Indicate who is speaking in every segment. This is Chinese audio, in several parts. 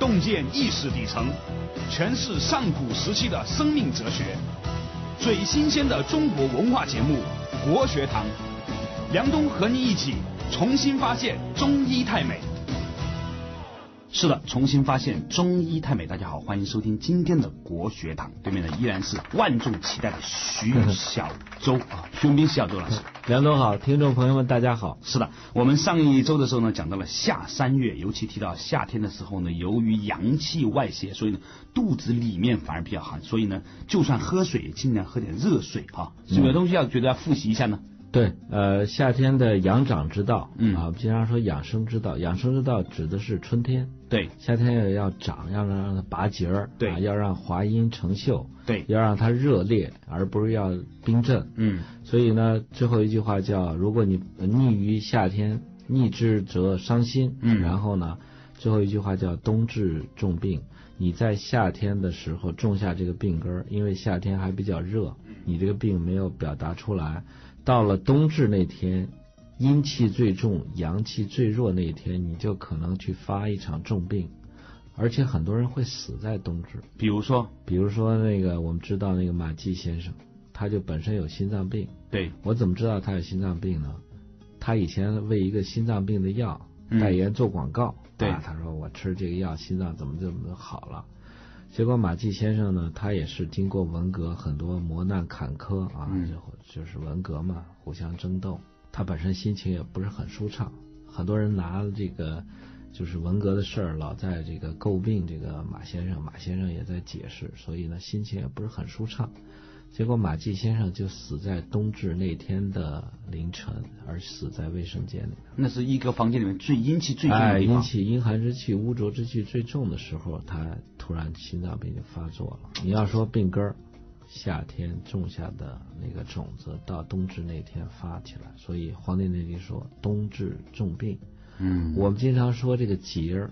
Speaker 1: 洞见意识底层，诠释上古时期的生命哲学，最新鲜的中国文化节目《国学堂》，梁冬和你一起重新发现中医太美。是的，重新发现中医太美。大家好，欢迎收听今天的国学堂。对面的依然是万众期待的徐小周 啊，徐文斌徐小周老师。
Speaker 2: 梁总好，听众朋友们大家好。
Speaker 1: 是的，我们上一周的时候呢，讲到了夏三月，尤其提到夏天的时候呢，由于阳气外泄，所以呢，肚子里面反而比较寒，所以呢，就算喝水，也尽量喝点热水哈。有没有东西要觉得要复习一下呢？
Speaker 2: 对，呃，夏天的养长之道，
Speaker 1: 嗯
Speaker 2: 啊，我们经常说养生之道，养生之道指的是春天，
Speaker 1: 对
Speaker 2: 夏天要要长，要让它拔节儿，
Speaker 1: 对
Speaker 2: 啊，要让华阴成秀，
Speaker 1: 对，
Speaker 2: 要让它热烈，而不是要冰镇。
Speaker 1: 嗯
Speaker 2: 所以呢，最后一句话叫：如果你逆于夏天，逆之则伤心。
Speaker 1: 嗯
Speaker 2: 然后呢，最后一句话叫冬至重病。你在夏天的时候种下这个病根儿，因为夏天还比较热，你这个病没有表达出来。到了冬至那天，阴气最重、阳气最弱那一天，你就可能去发一场重病，而且很多人会死在冬至。
Speaker 1: 比如说，
Speaker 2: 比如说那个我们知道那个马季先生，他就本身有心脏病。
Speaker 1: 对，
Speaker 2: 我怎么知道他有心脏病呢？他以前为一个心脏病的药
Speaker 1: 嗯
Speaker 2: 代言做广告，
Speaker 1: 对
Speaker 2: 啊，他说我吃这个药心脏怎么怎么好了。结果马季先生呢，他也是经过文革很多磨难坎坷啊，
Speaker 1: 嗯
Speaker 2: 就就是文革嘛，互相争斗，他本身心情也不是很舒畅。很多人拿这个就是文革的事儿，老在这个诟病这个马先生，马先生也在解释，所以呢，心情也不是很舒畅。结果马季先生就死在冬至那天的凌晨，而死在卫生间里。
Speaker 1: 那是一个房间里面最阴气最重的
Speaker 2: 哎，
Speaker 1: 地方。
Speaker 2: 阴气、阴寒之气、污浊之气最重的时候，他突然心脏病就发作了。你要说病根儿，夏天种下的那个种子，到冬至那天发起来，所以《黄帝内经》说冬至重病。
Speaker 1: 嗯，
Speaker 2: 我们经常说这个节儿，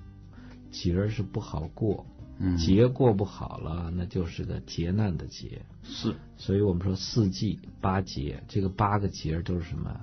Speaker 2: 节儿是不好过，
Speaker 1: 嗯
Speaker 2: 节过不好了，那就是个劫难的劫。
Speaker 1: 是
Speaker 2: 所以我们说四季八节，这个八个节儿都是什么？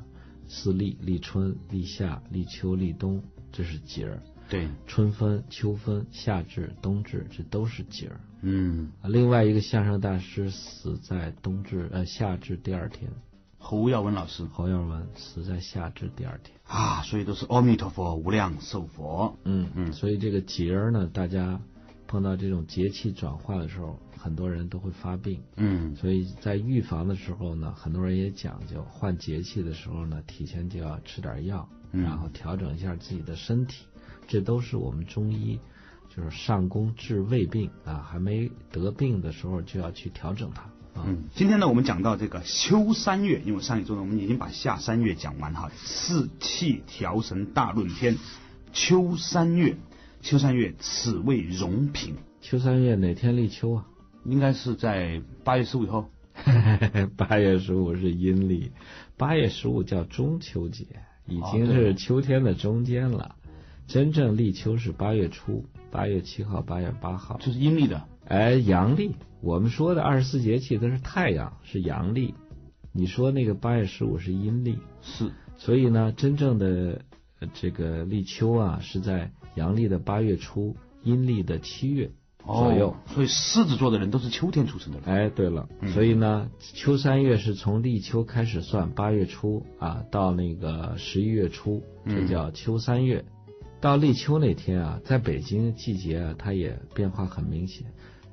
Speaker 2: 四立、立春、立夏、立秋、立冬，这是节儿。
Speaker 1: 对，
Speaker 2: 春分、秋分、夏至、冬至，这都是节儿。
Speaker 1: 嗯，
Speaker 2: 啊另外一个相声大师死在冬至呃夏至第二天，
Speaker 1: 侯耀文老师
Speaker 2: 侯耀文死在夏至第二天。
Speaker 1: 啊，所以都是阿弥陀佛，无量寿佛。
Speaker 2: 嗯
Speaker 1: 嗯
Speaker 2: 所以这个节儿呢，大家碰到这种节气转化的时候，很多人都会发病。
Speaker 1: 嗯
Speaker 2: 所以在预防的时候呢，很多人也讲究，换节气的时候呢，提前就要吃点药，
Speaker 1: 嗯
Speaker 2: 然后调整一下自己的身体，这都是我们中医就是上工治未病啊，还没得病的时候就要去调整它啊。
Speaker 1: 嗯，今天呢，我们讲到这个秋三月，因为上一周呢，我们已经把夏三月讲完哈，四气调神大论篇，秋三月，秋三月，此谓荣平，
Speaker 2: 秋三月哪天立秋啊？
Speaker 1: 应该是在八月十五以后。
Speaker 2: 八月十五是阴历，八月十五叫中秋节，已经是秋天的中间了。真正立秋是八月初，八月七号、八月八号。
Speaker 1: 这是阴历的，
Speaker 2: 哎，阳历，我们说的二十四节气都是太阳，是阳历。你说那个八月十五是阴历，
Speaker 1: 是
Speaker 2: 所以呢，真正的呃这个立秋啊，是在阳历的八月初，阴历的七月左右。
Speaker 1: 哦所以狮子座的人都是秋天出生的人。
Speaker 2: 哎，对了，
Speaker 1: 嗯
Speaker 2: 所以呢，秋三月是从立秋开始算，八月初啊到那个十一月初，这
Speaker 1: 嗯
Speaker 2: 叫秋三月。到立秋那天啊，在北京季节啊，它也变化很明显。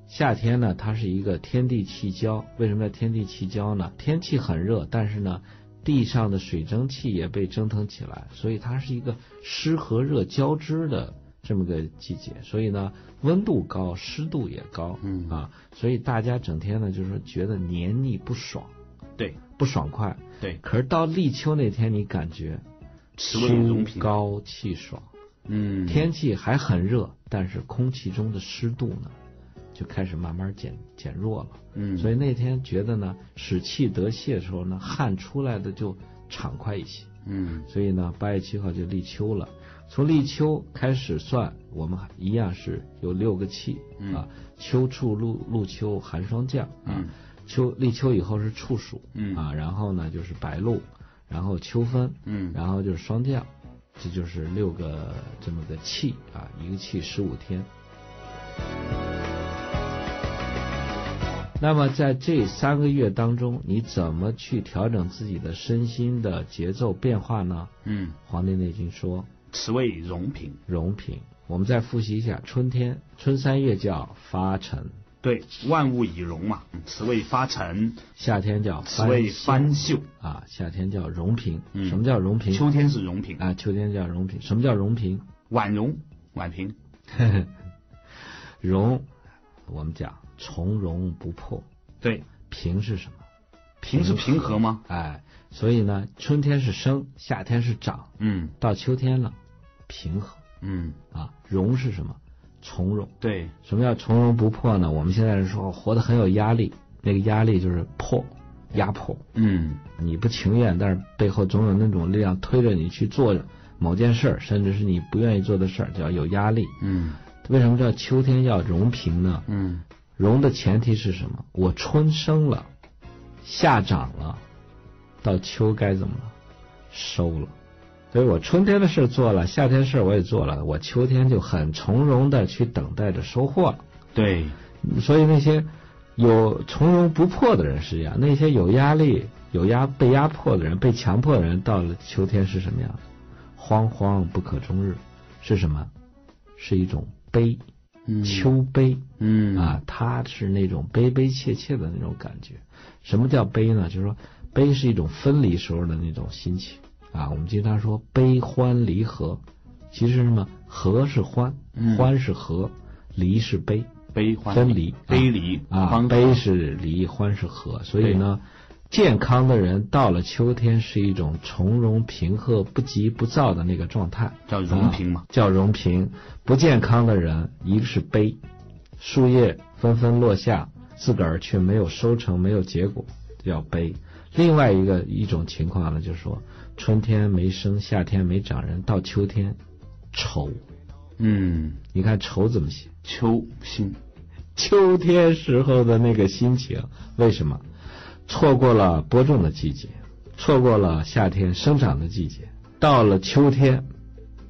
Speaker 2: 夏天呢，它是一个天地气交。为什么叫天地气交呢？天气很热，但是呢，地上的水蒸气也被蒸腾起来，所以它是一个湿和热交织的这么个季节。所以呢，温度高，湿度也高，
Speaker 1: 嗯
Speaker 2: 啊，所以大家整天呢就是觉得黏腻不爽，
Speaker 1: 对
Speaker 2: 不爽快。
Speaker 1: 对，
Speaker 2: 可是到立秋那天，你感觉。秋高气爽，
Speaker 1: 嗯，
Speaker 2: 天气还很热，但是空气中的湿度呢，就开始慢慢减减弱了。
Speaker 1: 嗯，
Speaker 2: 所以那天觉得呢，使气得泄的时候呢，汗出来的就畅快一些。
Speaker 1: 嗯。
Speaker 2: 所以呢，八月七号就立秋了。从立秋开始算，我们一样是有六个气、
Speaker 1: 嗯。
Speaker 2: 啊，秋处露露秋寒霜降啊
Speaker 1: 嗯，
Speaker 2: 秋立秋以后是处暑，
Speaker 1: 嗯。
Speaker 2: 啊，然后呢就是白露，然后秋分，
Speaker 1: 嗯。
Speaker 2: 然后就是霜降，这就是六个这么个气啊，一个气十五天。那么在这三个月当中，你怎么去调整自己的身心的节奏变化呢？
Speaker 3: 嗯，《
Speaker 2: 黄帝内经》说
Speaker 3: 此谓荣平。
Speaker 2: 荣平。我们再复习一下，春天春三月叫发陈，
Speaker 3: 对，万物以荣嘛，此谓发陈，
Speaker 2: 夏天叫
Speaker 3: 此谓
Speaker 2: 翻
Speaker 3: 翻秀。
Speaker 2: 啊，夏天叫荣平。
Speaker 3: 嗯
Speaker 2: 什么叫荣平？
Speaker 3: 秋天是荣平，
Speaker 2: 啊，秋天叫荣平。什么叫荣平？
Speaker 3: 婉容、婉平。
Speaker 2: 荣，我们讲从容不迫。
Speaker 3: 对，
Speaker 2: 平是什么？
Speaker 3: 平是平和吗？
Speaker 2: 哎，所以呢，春天是生，夏天是长，
Speaker 3: 嗯
Speaker 2: 到秋天了，平和
Speaker 3: 嗯，
Speaker 2: 啊。荣是什么？从容。
Speaker 3: 对，
Speaker 2: 什么叫从容不迫呢？我们现在是说活得很有压力，那个压力就是迫，压迫。
Speaker 3: 嗯
Speaker 2: 你不情愿，但是背后总有那种力量推着你去做某件事儿，甚至是你不愿意做的事儿，叫有压力。
Speaker 3: 嗯
Speaker 2: 为什么叫秋天要容平呢？
Speaker 3: 嗯
Speaker 2: 容的前提是什么？我春生了，夏长了，到秋该怎么了？收了。所以我春天的事做了，夏天事我也做了，我秋天就很从容的去等待着收获了。
Speaker 3: 对，
Speaker 2: 所以那些有从容不迫的人是这样，那些有压力、有压被压迫的人、被强迫的人，到了秋天是什么样？惶惶不可终日，是什么？是一种悲，
Speaker 3: 嗯
Speaker 2: 秋悲
Speaker 3: 嗯
Speaker 2: 啊，他是那种悲悲切切的那种感觉。什么叫悲呢？就是说，悲是一种分离时候的那种心情啊。我们经常说悲欢离合，其实是什么？和是欢，
Speaker 3: 嗯
Speaker 2: 欢是合，离是悲。
Speaker 3: 悲欢
Speaker 2: 分离
Speaker 3: 悲离
Speaker 2: 啊，悲是离，欢是合，所以呢，健康的人到了秋天是一种从容平和、不急不躁的那个状态，
Speaker 3: 叫容平嘛
Speaker 2: 啊叫容平。不健康的人，一个是悲，树叶纷纷落下，自个儿却没有收成，没有结果，叫悲。另外一个一种情况呢，就是说春天没生，夏天没长人，到秋天愁。
Speaker 3: 嗯，
Speaker 2: 你看愁怎么写？
Speaker 3: 秋心，
Speaker 2: 秋天时候的那个心情，为什么错过了播种的季节，错过了夏天生长的季节，到了秋天，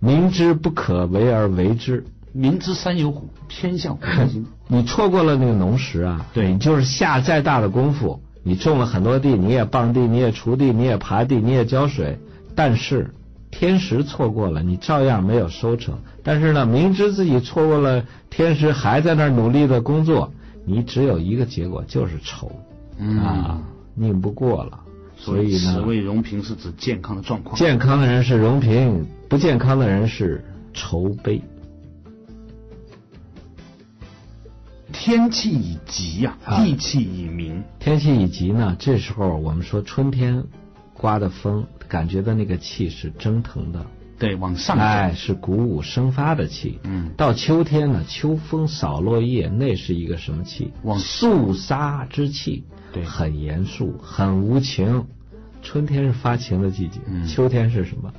Speaker 2: 明知不可为而为之，
Speaker 3: 明知山有虎，偏向虎山行。
Speaker 2: 你错过了那个农时啊，
Speaker 3: 对
Speaker 2: 你就是下再大的功夫，你种了很多地，你也傍地，你也锄地，你也耙地，你也浇水，但是天时错过了，你照样没有收成。但是呢，明知自己错过了天时，还在那儿努力的工作，你只有一个结果，就是愁、
Speaker 3: 嗯
Speaker 2: 啊，拧不过了。所以呢，
Speaker 3: 所谓荣平是指健康的状况。
Speaker 2: 健康的人是荣平，不健康的人是愁悲。
Speaker 3: 天气已急呀、
Speaker 2: 啊
Speaker 3: 地气已明。
Speaker 2: 天气已急呢，这时候我们说春天刮的风，感觉到那个气是蒸腾的，
Speaker 3: 对，往上走。
Speaker 2: 哎，是鼓舞生发的气。
Speaker 3: 嗯，
Speaker 2: 到秋天呢，秋风扫落叶，那是一个什么气？
Speaker 3: 往
Speaker 2: 肃杀之气，
Speaker 3: 对
Speaker 2: 很严肃，很无情。春天是发情的季节，
Speaker 3: 嗯
Speaker 2: 秋天是什么？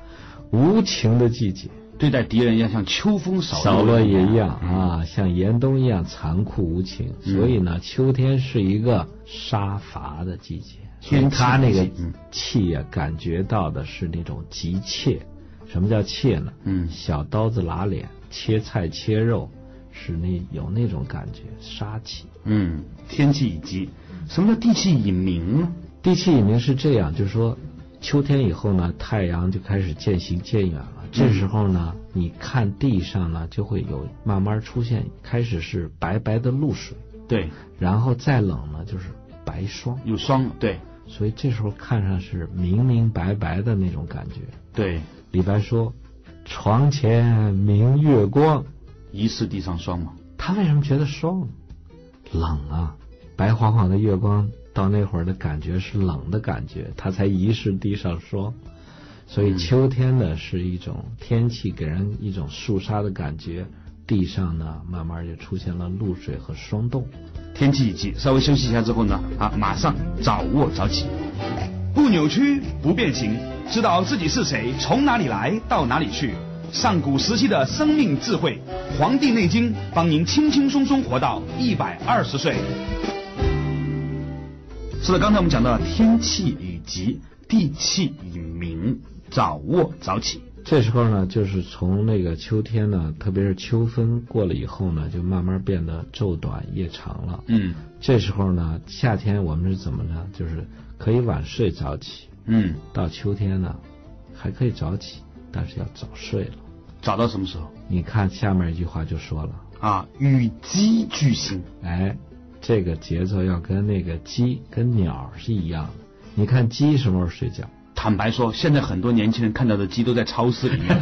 Speaker 2: 无情的季节，
Speaker 3: 对待敌人要像秋风扫
Speaker 2: 扫落叶一样
Speaker 3: 嗯
Speaker 2: 啊，像严冬一样残酷无情。
Speaker 3: 嗯
Speaker 2: 所以呢，秋天是一个杀伐的季节，
Speaker 3: 天气
Speaker 2: 他那个
Speaker 3: 嗯
Speaker 2: 气呀、感觉到的是那种急切。什么叫切呢？
Speaker 3: 嗯
Speaker 2: 小刀子拉脸，切菜切肉，是那有那种感觉，杀气。
Speaker 3: 嗯，天气已急。什么叫地气已明呢？
Speaker 2: 地气已明是这样，就是说，秋天以后呢，太阳就开始渐行渐远了。这时候呢，你看地上呢，就会有慢慢出现，开始是白白的露水，
Speaker 3: 对，
Speaker 2: 然后再冷呢，就是白霜。
Speaker 3: 有霜。对
Speaker 2: 所以这时候看上是明明白白的那种感觉。
Speaker 3: 对，
Speaker 2: 李白说：“床前明月光。”
Speaker 3: 疑是地上霜嘛。
Speaker 2: 他为什么觉得霜呢？冷啊，白晃晃的月光到那会儿的感觉是冷的感觉，他才疑是地上霜。所以秋天呢是一种天气给人一种肃杀的感觉，地上呢慢慢就出现了露水和霜冻。
Speaker 3: 天气已急，稍微休息一下之后呢，啊，马上早卧早起。
Speaker 1: 不扭曲，不变形，知道自己是谁，从哪里来，到哪里去。上古时期的生命智慧，《黄帝内经》帮您轻轻松松活到一百二十岁。
Speaker 3: 是的，刚才我们讲到天气已急，地气已明，早卧早起。
Speaker 2: 这时候呢，就是从那个秋天呢，特别是秋分过了以后呢，就慢慢变得昼短夜长了。
Speaker 1: 嗯
Speaker 2: 这时候呢，夏天我们是怎么呢？就是可以晚睡早起。
Speaker 1: 嗯，
Speaker 2: 到秋天呢，还可以早起，但是要早睡了。
Speaker 1: 早到什么时候
Speaker 2: 你看下面一句话就说了，
Speaker 1: 啊？与鸡俱兴。
Speaker 2: 哎，这个节奏要跟那个鸡跟鸟是一样的。你看鸡什么时候睡觉？
Speaker 1: 坦白说，现在很多年轻人看到的鸡都在超市里面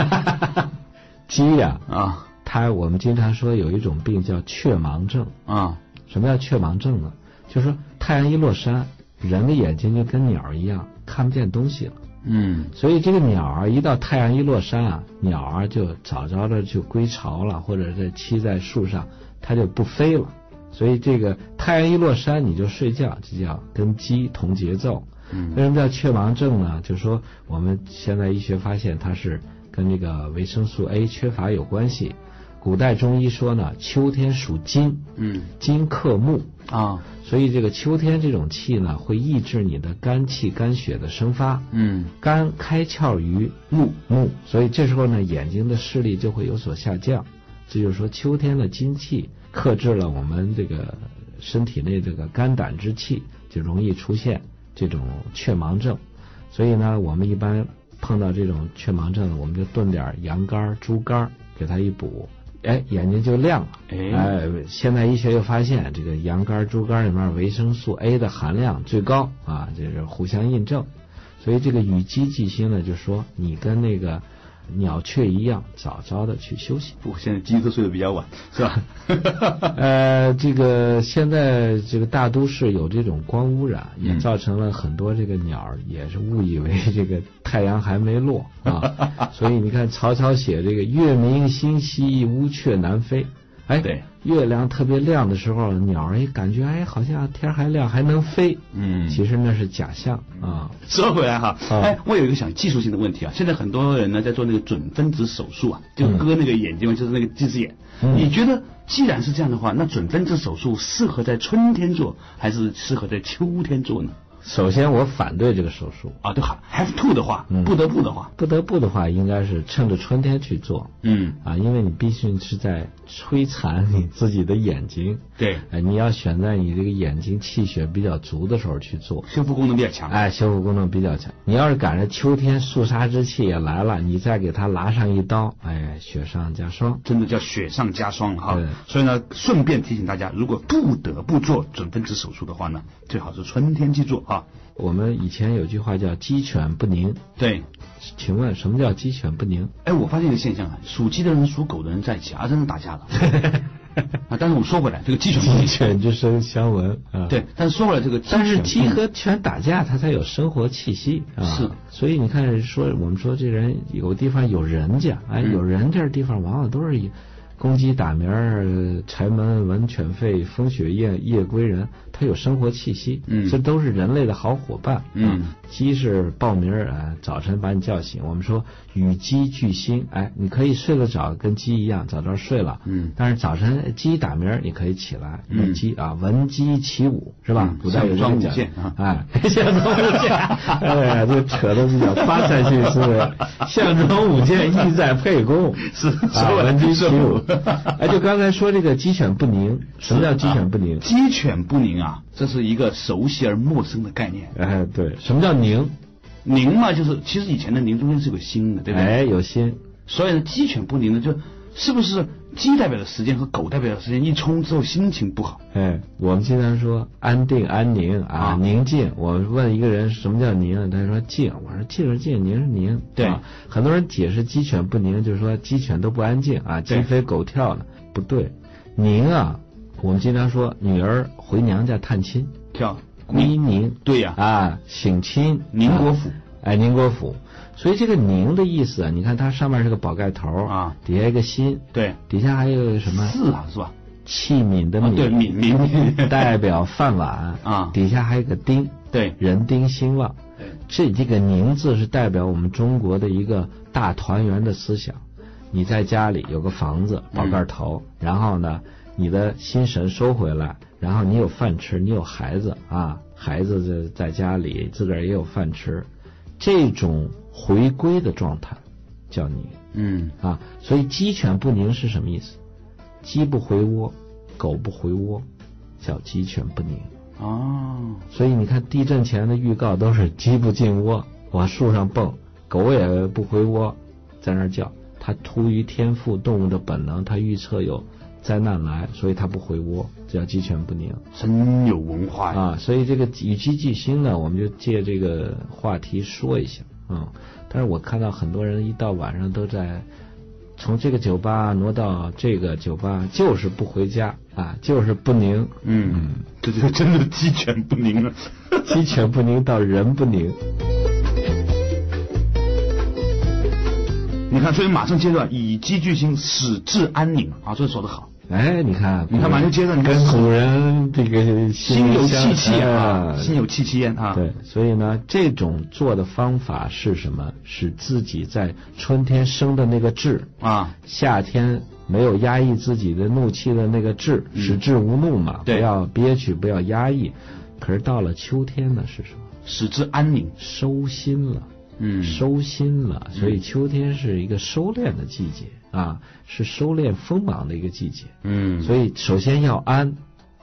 Speaker 2: 鸡呀、
Speaker 1: 啊
Speaker 2: 它我们经常说有一种病叫雀盲症。
Speaker 1: 啊
Speaker 2: 什么叫雀盲症呢？就是说太阳一落山，人的眼睛就跟鸟一样看不见东西了。
Speaker 1: 嗯
Speaker 2: 所以这个鸟儿一到太阳一落山啊，鸟儿就早早的就归巢了，或者是栖在树上，它就不飞了。所以这个太阳一落山你就睡觉，这叫跟鸡同节奏。为
Speaker 1: 嗯
Speaker 2: 什么叫雀盲症呢？就是说我们现在医学发现它是跟这个维生素 A 缺乏有关系。古代中医说呢，秋天属金，
Speaker 1: 嗯
Speaker 2: 金克木，
Speaker 1: 啊
Speaker 2: 所以这个秋天这种气呢，会抑制你的肝气、肝血的生发。
Speaker 1: 嗯
Speaker 2: 肝开窍于目目，所以这时候呢，眼睛的视力就会有所下降。这就是说，秋天的金气克制了我们这个身体内这个肝胆之气，就容易出现这种雀盲症。所以呢，我们一般碰到这种雀盲症，我们就炖点羊肝、猪肝给它一补，哎，眼睛就亮了。
Speaker 1: 哎
Speaker 2: 哎，现在医学又发现，这个羊肝、猪肝里面维生素 A 的含量最高啊，这是互相印证。所以这个与鸡忌星呢，就说你跟那个鸟雀一样，早早的去休息。
Speaker 1: 不，现在鸡都睡得比较晚，是吧？
Speaker 2: 呃，这个现在这个大都市有这种光污染，也
Speaker 1: 嗯
Speaker 2: 造成了很多这个鸟儿也是误以为这个太阳还没落啊，所以你看曹操写这个月明星稀，乌鹊南飞。哎，
Speaker 1: 对，
Speaker 2: 月亮特别亮的时候，鸟儿也感觉哎好像天还亮还能飞，
Speaker 1: 嗯
Speaker 2: 其实那是假象啊。
Speaker 1: 说回来哈，
Speaker 2: 啊
Speaker 1: 哎，我有一个想技术性的问题啊，现在很多人呢在做那个准分子手术啊，就割那个眼睛，就是那个近视眼。
Speaker 2: 嗯
Speaker 1: 你觉得既然是这样的话，那准分子手术适合在春天做，还是适合在秋天做呢？
Speaker 2: 首先，我反对这个手术，
Speaker 1: 啊，对哈，have to 的话，
Speaker 2: 嗯。
Speaker 1: 不得不的话，
Speaker 2: 不得不的话，应该是趁着春天去做。
Speaker 1: 嗯，
Speaker 2: 啊，因为你毕竟是在摧残你自己的眼睛。
Speaker 1: 对，
Speaker 2: 哎，你要选在你这个眼睛气血比较足的时候去做，
Speaker 1: 修复功能比较强。
Speaker 2: 哎，修复功能比较强。你要是赶上秋天肃杀之气也来了，你再给它拉上一刀，哎，雪上加霜。
Speaker 1: 真的叫雪上加霜哈。
Speaker 2: 对，
Speaker 1: 所以呢，顺便提醒大家，如果不得不做准分子手术的话呢，最好是春天去做哈。
Speaker 2: 我们以前有句话叫“鸡犬不宁
Speaker 1: 对，”，
Speaker 2: 请问什么叫鸡犬不宁？
Speaker 1: 哎，我发现一个现象啊，属鸡的人、属狗的人在一起啊，真的打架了。啊，但是我们说回来，这个鸡犬不
Speaker 2: 鸡
Speaker 1: 宁，
Speaker 2: 犬之声相闻啊。。
Speaker 1: 对，但是说回来，这个
Speaker 2: 但是鸡和犬打架，它才有生活气息啊。
Speaker 1: 是，
Speaker 2: 所以你看，说我们说这人有地方有人家，哎，
Speaker 1: 嗯
Speaker 2: 有人家的地方往往都是以公鸡打鸣儿，柴门闻犬吠，风雪夜夜归人，它有生活气息。
Speaker 1: 嗯
Speaker 2: 这都是人类的好伙伴。
Speaker 1: 嗯
Speaker 2: 啊，鸡是报名儿，哎，早晨把你叫醒。我们说与鸡俱兴，哎，你可以睡得早，跟鸡一样早早睡了。
Speaker 1: 嗯
Speaker 2: 但是早晨鸡打鸣儿，你可以起来，
Speaker 1: 嗯
Speaker 2: 鸡啊，闻鸡起舞是吧
Speaker 1: 嗯？
Speaker 2: 古代有这
Speaker 1: 项庄舞
Speaker 2: 个讲
Speaker 1: 啊
Speaker 2: 哎，项庄舞剑，哎呀，这扯的比较发散性思维。项庄舞剑，意在沛公。
Speaker 1: 是
Speaker 2: 啊，闻鸡起舞
Speaker 1: 说。
Speaker 2: 哎，就刚才说这个鸡犬不宁，什么叫鸡犬不宁？
Speaker 1: 鸡犬不宁啊，这是一个熟悉而陌生的概念。
Speaker 2: 哎，对，什么叫宁？
Speaker 1: 宁嘛，就是其实以前的宁中间是有个心的，对不对？
Speaker 2: 哎，有心。
Speaker 1: 所以呢，鸡犬不宁呢，就是不是鸡代表的时间和狗代表的时间一冲之后心情不好？
Speaker 2: 哎，我们经常说安定、安宁啊，
Speaker 1: 啊
Speaker 2: 宁静。我问一个人什么叫宁，他说静。我说静是静，宁是宁。
Speaker 1: 对
Speaker 2: 啊很多人解释鸡犬不宁，就是说鸡犬都不安静啊，鸡飞狗跳的。不对，宁啊，我们经常说女儿回娘家探亲，
Speaker 1: 跳
Speaker 2: 归宁
Speaker 1: 对呀、
Speaker 2: 啊，省亲，
Speaker 1: 宁国府
Speaker 2: 啊哎，宁国府。所以这个宁的意思啊，你看它上面是个宝盖头
Speaker 1: 啊，
Speaker 2: 底下一个心，
Speaker 1: 对，
Speaker 2: 底下还有个什么？
Speaker 1: 四啊是吧？
Speaker 2: 器皿的皿，
Speaker 1: 啊对皿皿
Speaker 2: 代表饭碗
Speaker 1: 啊。
Speaker 2: 底下还有个丁，
Speaker 1: 对。
Speaker 2: 人丁兴旺。
Speaker 1: 对，
Speaker 2: 这这个宁字是代表我们中国的一个大团圆的思想。你在家里有个房子宝盖头，然后呢，你的心神收回来，然后你有饭吃，你有孩子啊，孩子在在家里自个儿也有饭吃，这种回归的状态，叫宁。
Speaker 1: 嗯
Speaker 2: 啊，所以鸡犬不宁是什么意思？鸡不回窝，狗不回窝，叫鸡犬不宁。
Speaker 1: 哦，
Speaker 2: 所以你看地震前的预告都是鸡不进窝，往树上蹦，狗也不回窝，在那儿叫。它出于天赋动物的本能，它预测有灾难来，所以它不回窝，这叫鸡犬不宁。
Speaker 1: 真有文化呀！
Speaker 2: 啊，所以这个与鸡俱兴呢，我们就借这个话题说一下啊。但是我看到很多人一到晚上都在从这个酒吧挪到这个酒吧，就是不回家啊，就是不宁。
Speaker 1: 嗯，这就真的鸡犬不宁了。
Speaker 2: 鸡犬不宁到人不宁。
Speaker 1: 你看，所以马上接着以鸡俱兴，使志安宁啊，这说的好。
Speaker 2: 哎，你看，
Speaker 1: 你看马上接着，你看
Speaker 2: 跟古人这个
Speaker 1: 心有戚戚
Speaker 2: 啊，
Speaker 1: 心有戚戚焉啊。
Speaker 2: 对，所以呢，这种做的方法是什么？使自己在春天生的那个志
Speaker 1: 啊，
Speaker 2: 夏天没有压抑自己的怒气的那个志，使志无怒嘛，不要憋屈，不要压抑。可是到了秋天呢，是什么？
Speaker 1: 使之安宁，
Speaker 2: 收心了。
Speaker 1: 嗯，
Speaker 2: 收心了，所以秋天是一个收敛的季节啊，是收敛锋芒的一个季节。
Speaker 1: 嗯，
Speaker 2: 所以首先要安，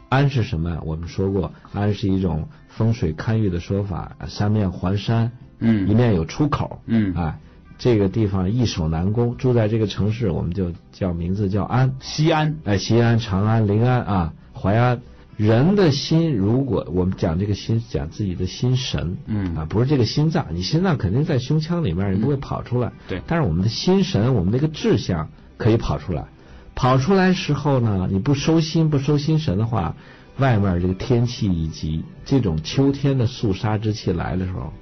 Speaker 2: 安是什么？我们说过，安是一种风水堪舆的说法，三面环山，
Speaker 1: 嗯，
Speaker 2: 一面有出口，
Speaker 1: 嗯，
Speaker 2: 啊，这个地方易守难攻，住在这个城市，我们就叫名字叫安，
Speaker 1: 西安，
Speaker 2: 哎，西安、长安、临安啊，淮安。人的心，如果我们讲这个心，讲自己的心神，
Speaker 1: 嗯。
Speaker 2: 啊，不是这个心脏，你心脏肯定在胸腔里面，你不会跑出来，
Speaker 1: 对。
Speaker 2: 但是我们的心神，我们那个志向可以跑出来，跑出来时候呢，你不收心，不收心神的话，外面这个天气以及这种秋天的肃杀之气来的时候，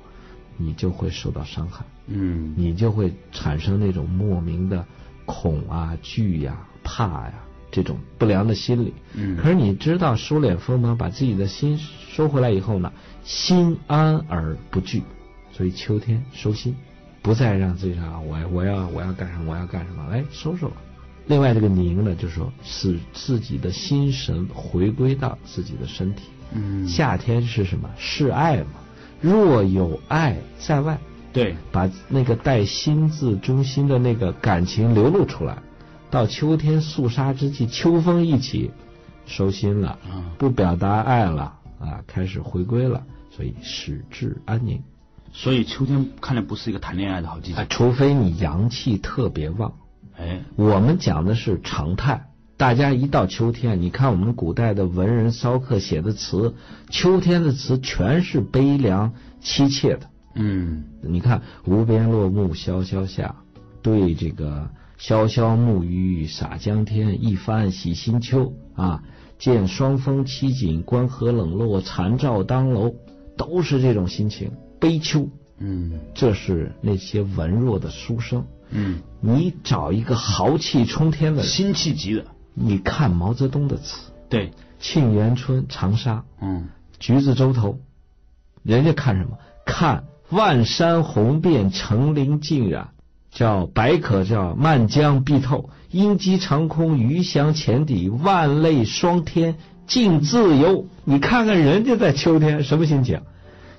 Speaker 2: 你就会受到伤害，
Speaker 1: 嗯，
Speaker 2: 你就会产生那种莫名的恐啊、惧呀、怕呀。这种不良的心理，
Speaker 1: 嗯，
Speaker 2: 可是你知道收敛锋芒，把自己的心收回来以后呢，心安而不惧，所以秋天收心，不再让自己啊，我我要我要干什么，我要干什么，哎，收收了。另外这个宁呢，就是说使自己的心神回归到自己的身体。
Speaker 1: 嗯，
Speaker 2: 夏天是什么？是爱嘛？若有爱在外，
Speaker 1: 对，
Speaker 2: 把那个带心字中心的那个感情流露出来。到秋天肃杀之际，秋风一起，收心了，不表达爱了啊，开始回归了，所以使至安宁。
Speaker 1: 所以秋天看来不是一个谈恋爱的好季节，
Speaker 2: 除非你阳气特别旺。
Speaker 1: 哎，
Speaker 2: 我们讲的是常态。大家一到秋天，你看我们古代的文人骚客写的词，秋天的词全是悲凉凄切的。
Speaker 1: 嗯，
Speaker 2: 你看“无边落木萧萧下”，对这个。潇潇暮雨洒江天，一番洗心秋啊！见霜风凄景，关河冷落，残照当楼，都是这种心情，悲秋。
Speaker 1: 嗯，
Speaker 2: 这是那些文弱的书生。
Speaker 1: 嗯，
Speaker 2: 你找一个豪气冲天的，
Speaker 1: 辛弃疾的。
Speaker 2: 你看毛泽东的词，
Speaker 1: 对，《
Speaker 2: 沁园春·长沙》。
Speaker 1: 嗯，
Speaker 2: 橘子洲头，人家看什么？看万山红遍，层林尽染。叫白可叫漫江碧透，鹰击长空，鱼翔浅底，万类霜天尽自由。你看看人家在秋天什么心情，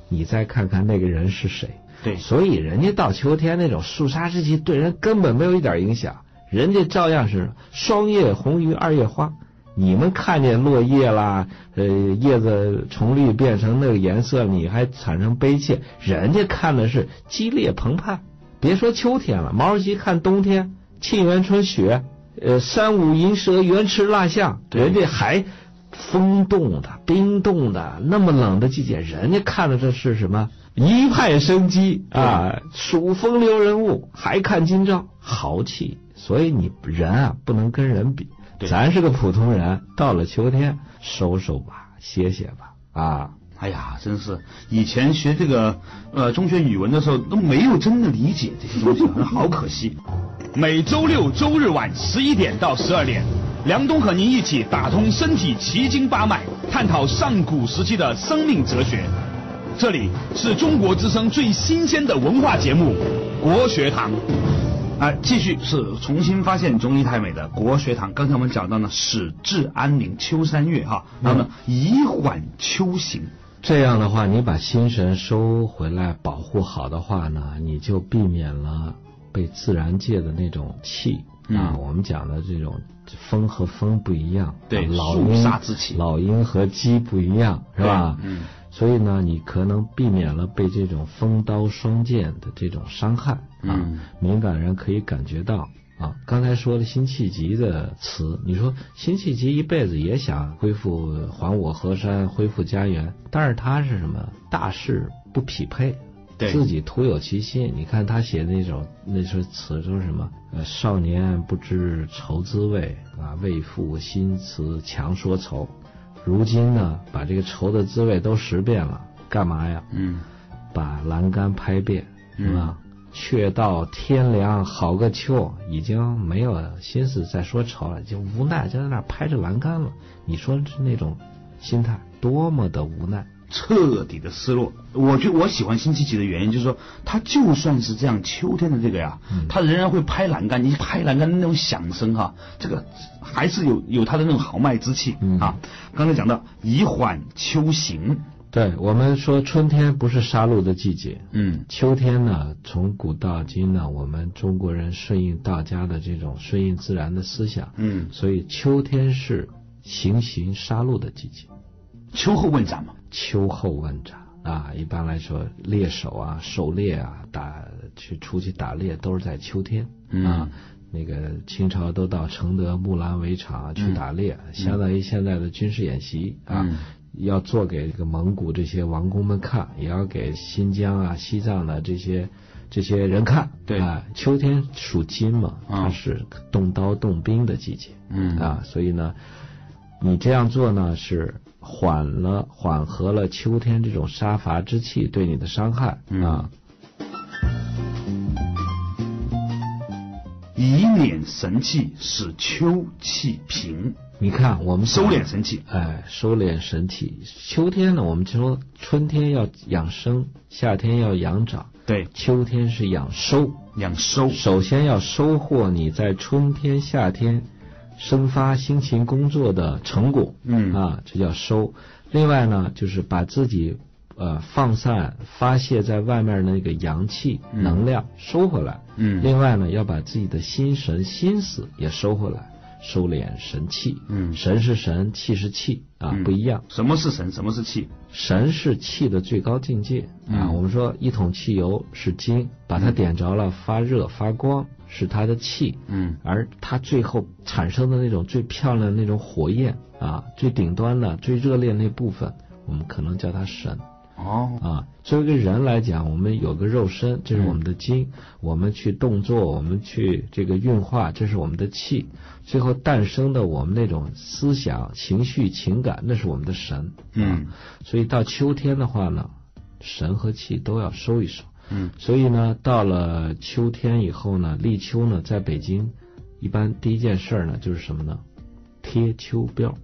Speaker 2: 你再看看那个人是谁。
Speaker 1: 对，
Speaker 2: 所以人家到秋天那种肃杀之气，对人根本没有一点影响，人家照样是霜叶红于二月花。你们看见落叶啦，呃，叶子重绿变成那个颜色，你还产生悲切，人家看的是激烈澎湃。别说秋天了，毛主席看冬天，沁园春雪，呃，山舞银蛇，原驰蜡象，人家还风冻的、冰冻的，那么冷的季节，人家看的这是什么？一派生机啊，数风流人物，还看今朝，豪气。所以你人啊，不能跟人比，咱是个普通人，到了秋天，收收吧，歇歇吧，啊。
Speaker 1: 哎呀，真是以前学这个呃中学语文的时候都没有真的理解这些东西，好可惜。
Speaker 3: 每周六周日晚十一点到十二点，梁冬和您一起打通身体奇经八脉，探讨上古时期的生命哲学。这里是中国之声最新鲜的文化节目《国学堂》。
Speaker 1: 啊，继续是重新发现中医太美的国学堂。刚才我们讲到呢，使志安宁，秋三月哈，然后呢，以缓秋行。
Speaker 2: 这样的话，你把心神收回来，保护好的话呢，你就避免了被自然界的那种气啊，我们讲的这种风和风不一样，
Speaker 1: 对，
Speaker 2: 老鹰
Speaker 1: 煞之气，
Speaker 2: 老鹰和鸡不一样，是吧？
Speaker 1: 嗯。
Speaker 2: 所以呢，你可能避免了被这种风刀双剑的这种伤害啊。敏感人可以感觉到啊。刚才说的辛弃疾的词，你说辛弃疾一辈子也想恢复还我河山，恢复家园，但是他是什么大事不匹配，自己徒有其心。你看他写那首那首词都是什么？呃，少年不知愁滋味啊，为赋新词强说愁。如今呢，把这个愁的滋味都识遍了，干嘛呀？
Speaker 1: 嗯，
Speaker 2: 把栏杆拍遍，是吧？却道天凉好个秋，已经没有心思再说愁了，就无奈就在那拍着栏杆了。你说是那种心态多么的无奈。
Speaker 1: 彻底的失落。我觉得我喜欢辛弃疾的原因就是说，他就算是这样秋天的这个呀，他仍然会拍栏杆。你拍栏杆的那种响声哈，这个还是有有他的那种豪迈之气啊。刚才讲到以缓秋行，
Speaker 2: 对我们说春天不是杀戮的季节，
Speaker 1: 嗯，
Speaker 2: 秋天呢，从古到今呢，我们中国人顺应道家的这种顺应自然的思想，
Speaker 1: 嗯，
Speaker 2: 所以秋天是行刑杀戮的季节。
Speaker 1: 秋后问斩嘛。
Speaker 2: 秋后问斩。啊，一般来说，猎手啊，狩猎啊，打去出去打猎都是在秋天。啊。那个清朝都到承德木兰围场去打猎，相当于现在的军事演习。啊，要做给这个蒙古这些王公们看，也要给新疆啊、西藏的这些这些人看。
Speaker 1: 对
Speaker 2: 啊，秋天属金嘛，它是动刀动兵的季节。
Speaker 1: 嗯
Speaker 2: 啊，所以呢，你这样做呢是。缓了，缓和了秋天这种杀伐之气对你的伤害啊。
Speaker 1: 以免神气，使秋气平。
Speaker 2: 你看，我们
Speaker 1: 收敛神气，
Speaker 2: 哎，收敛神气。秋天呢，我们就说春天要养生，夏天要养长，
Speaker 1: 对，
Speaker 2: 秋天是养收，
Speaker 1: 养收。
Speaker 2: 首先要收获你在春天、夏天。生发辛勤工作的成果，
Speaker 1: 嗯
Speaker 2: 啊，这叫收。另外呢，就是把自己呃放散发泄在外面的那个阳气能量收回来，
Speaker 1: 嗯。
Speaker 2: 另外呢，要把自己的心神心思也收回来，收敛神气，
Speaker 1: 嗯。
Speaker 2: 神是神，气是气啊，不一样。
Speaker 1: 什么是神？什么是气？
Speaker 2: 神是气的最高境界啊。我们说一桶汽油是金，把它点着了发热发光。是它的气，
Speaker 1: 嗯，
Speaker 2: 而它最后产生的那种最漂亮的那种火焰啊，最顶端的、最热烈那部分，我们可能叫它神。
Speaker 1: 哦，
Speaker 2: 啊，作为一个人来讲，我们有个肉身，这是我们的精，我们去动作，我们去这个运化，这是我们的气，最后诞生的我们那种思想、情绪、情感，那是我们的神。
Speaker 1: 嗯，
Speaker 2: 所以到秋天的话呢，神和气都要收一收。
Speaker 1: 嗯，
Speaker 2: 所以呢，到了秋天以后呢，立秋呢，在北京，一般第一件事呢，就是什么呢？贴秋膘。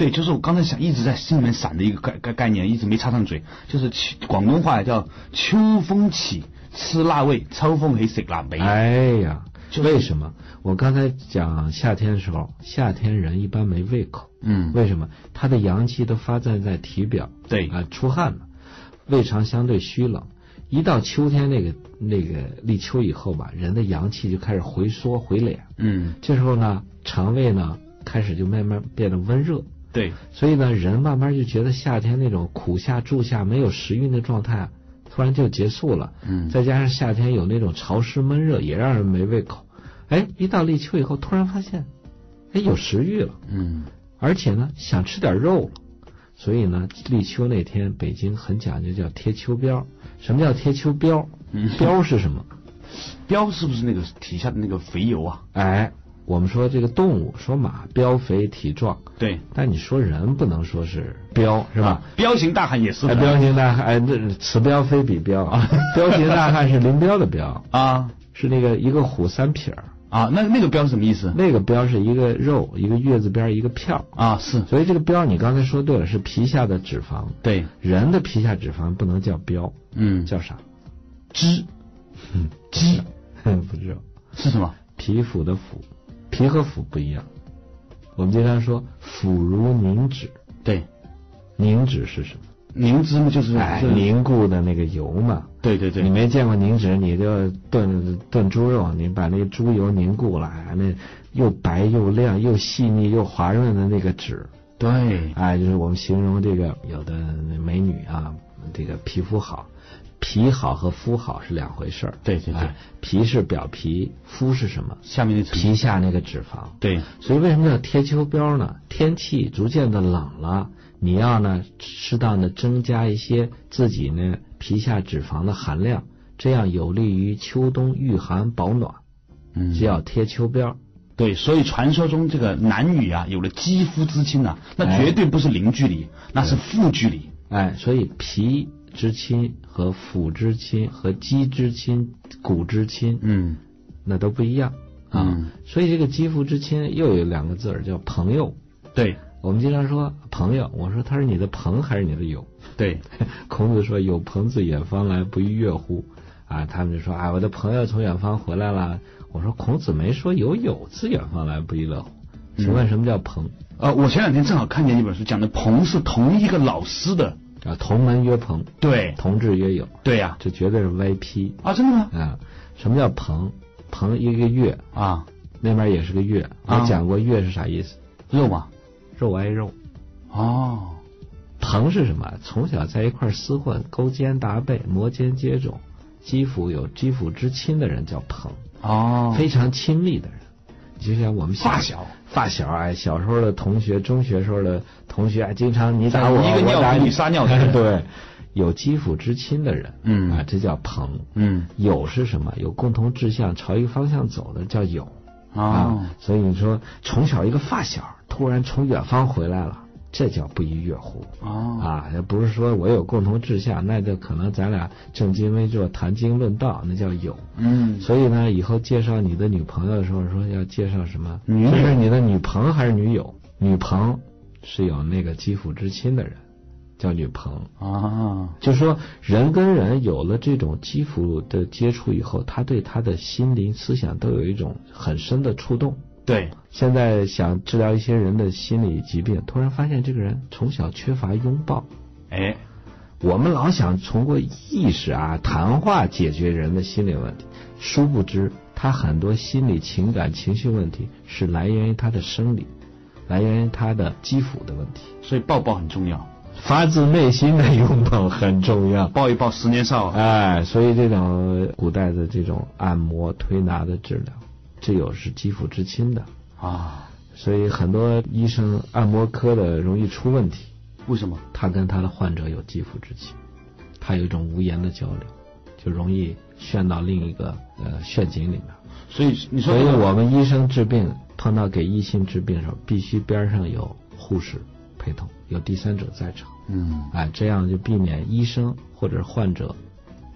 Speaker 1: 对，就是我刚才想一直在心里面闪的一个概概概念，一直没插上嘴，就是广东话叫“秋风起，吃辣味；秋风起，食辣味”。
Speaker 2: 哎呀，为什么？我刚才讲夏天的时候，夏天人一般没胃口。
Speaker 1: 嗯。
Speaker 2: 为什么？他的阳气都发散在体表。
Speaker 1: 对。
Speaker 2: 啊，出汗了，胃肠相对虚冷。一到秋天那个那个立秋以后吧，人的阳气就开始回缩回敛。
Speaker 1: 嗯，
Speaker 2: 这时候呢，肠胃呢开始就慢慢变得温热。
Speaker 1: 对，
Speaker 2: 所以呢，人慢慢就觉得夏天那种苦夏住夏没有食欲的状态，突然就结束了。
Speaker 1: 嗯，
Speaker 2: 再加上夏天有那种潮湿闷热，也让人没胃口。哎，一到立秋以后，突然发现，哎，有食欲了。
Speaker 1: 嗯，
Speaker 2: 而且呢，想吃点肉了。所以呢，立秋那天，北京很讲究，叫贴秋膘。什么叫贴秋膘？膘是什么？
Speaker 1: 膘是不是那个体下的那个肥油啊？
Speaker 2: 哎，我们说这个动物，说马膘肥体壮。
Speaker 1: 对。
Speaker 2: 但你说人不能说是膘，是吧？
Speaker 1: 彪形大汉也是。
Speaker 2: 彪形大汉，哎，这此膘非彼膘啊！彪形大汉是林彪的彪
Speaker 1: 啊，
Speaker 2: 是那个一个虎三撇儿。
Speaker 1: 啊，那那个膘是什么意思？
Speaker 2: 那个膘是一个肉，一个月字边，一个票
Speaker 1: 啊，是。
Speaker 2: 所以这个膘，你刚才说对了，是皮下的脂肪。
Speaker 1: 对，
Speaker 2: 人的皮下脂肪不能叫膘，
Speaker 1: 嗯，
Speaker 2: 叫啥？
Speaker 1: 脂，
Speaker 2: 嗯，
Speaker 1: 肌，
Speaker 2: 不知道
Speaker 1: 是什么？
Speaker 2: 皮肤的肤，皮和肤不一样。我们经常说肤如凝脂，
Speaker 1: 对，
Speaker 2: 凝脂是什么？
Speaker 1: 凝脂嘛，就是
Speaker 2: 凝固的那个油嘛。
Speaker 1: 对对对。
Speaker 2: 你没见过凝脂，你就炖炖猪肉，你把那猪油凝固了，那又白又亮又细腻又滑润的那个脂。
Speaker 1: 对。
Speaker 2: 哎，就是我们形容这个有的美女啊，这个皮肤好。皮好和肤好是两回事儿。
Speaker 1: 对对对，
Speaker 2: 皮是表皮，肤是什么？
Speaker 1: 下面那层
Speaker 2: 皮下那个脂肪。
Speaker 1: 对，
Speaker 2: 所以为什么要贴秋膘呢？天气逐渐的冷了，你要呢适当的增加一些自己呢皮下脂肪的含量，这样有利于秋冬御寒保暖。
Speaker 1: 嗯，
Speaker 2: 就要贴秋膘。
Speaker 1: 对，所以传说中这个男女啊有了肌肤之亲呐，那绝对不是零距离，那是负距离。
Speaker 2: 哎，所以皮。之亲和腹之亲和肌之亲、骨之亲，
Speaker 1: 嗯，
Speaker 2: 那都不一样啊。所以这个肌肤之亲又有两个字儿叫朋友。
Speaker 1: 对，
Speaker 2: 我们经常说朋友，我说他是你的朋还是你的友？
Speaker 1: 对，
Speaker 2: 孔子说有朋自远方来，不亦乐乎？啊，他们就说啊，我的朋友从远方回来了。我说孔子没说有友自远方来，不亦乐乎？请问什么叫朋？
Speaker 1: 呃，我前两天正好看见一本书，讲的朋是同一个老师的。
Speaker 2: 啊，同门约朋，
Speaker 1: 对，
Speaker 2: 同志约友，
Speaker 1: 对呀，
Speaker 2: 这绝对是歪批
Speaker 1: 啊！真的吗？
Speaker 2: 啊，什么叫朋？朋一个月
Speaker 1: 啊，
Speaker 2: 那边也是个月。我讲过月是啥意思？
Speaker 1: 肉嘛，
Speaker 2: 肉挨肉。
Speaker 1: 哦，
Speaker 2: 朋是什么？从小在一块厮混，勾肩搭背，摩肩接踵，肌肤有肌肤之亲的人叫朋。
Speaker 1: 哦，
Speaker 2: 非常亲密的人，就像我们
Speaker 1: 发小。
Speaker 2: 发小哎，小时候的同学，中学时候的同学，经常你打我，
Speaker 1: 一个尿
Speaker 2: 你
Speaker 1: 撒尿
Speaker 2: 的，对，有肌肤之亲的人，
Speaker 1: 嗯
Speaker 2: 啊，这叫朋，
Speaker 1: 嗯，
Speaker 2: 友是什么？有共同志向，朝一个方向走的叫友
Speaker 1: 啊。
Speaker 2: 所以你说，从小一个发小突然从远方回来了。这叫不亦乐乎啊！也不是说我有共同志向，那就可能咱俩正襟危坐谈经论道，那叫友。
Speaker 1: 嗯。
Speaker 2: 所以呢，以后介绍你的女朋友的时候，说要介绍什么？
Speaker 1: 女
Speaker 2: 是你的女朋还是女友？女朋是有那个肌肤之亲的人，叫女朋
Speaker 1: 啊。
Speaker 2: 就说人跟人有了这种肌肤的接触以后，他对他的心灵思想都有一种很深的触动。
Speaker 1: 对，
Speaker 2: 现在想治疗一些人的心理疾病，突然发现这个人从小缺乏拥抱。
Speaker 1: 哎，
Speaker 2: 我们老想通过意识啊、谈话解决人的心理问题，殊不知他很多心理、情感、情绪问题是来源于他的生理，来源于他的肌肤的问题。
Speaker 1: 所以抱抱很重要，
Speaker 2: 发自内心的拥抱很重要，
Speaker 1: 抱一抱十年少。
Speaker 2: 哎，所以这种古代的这种按摩推拿的治疗。这有是肌肤之亲的
Speaker 1: 啊，
Speaker 2: 所以很多医生按摩科的容易出问题。
Speaker 1: 为什么？
Speaker 2: 他跟他的患者有肌肤之亲，他有一种无言的交流，就容易陷到另一个呃陷阱里面。
Speaker 1: 所以你说，
Speaker 2: 所以我们医生治病碰到给异性治病的时候，必须边上有护士陪同，有第三者在场。
Speaker 1: 嗯，
Speaker 2: 哎，这样就避免医生或者患者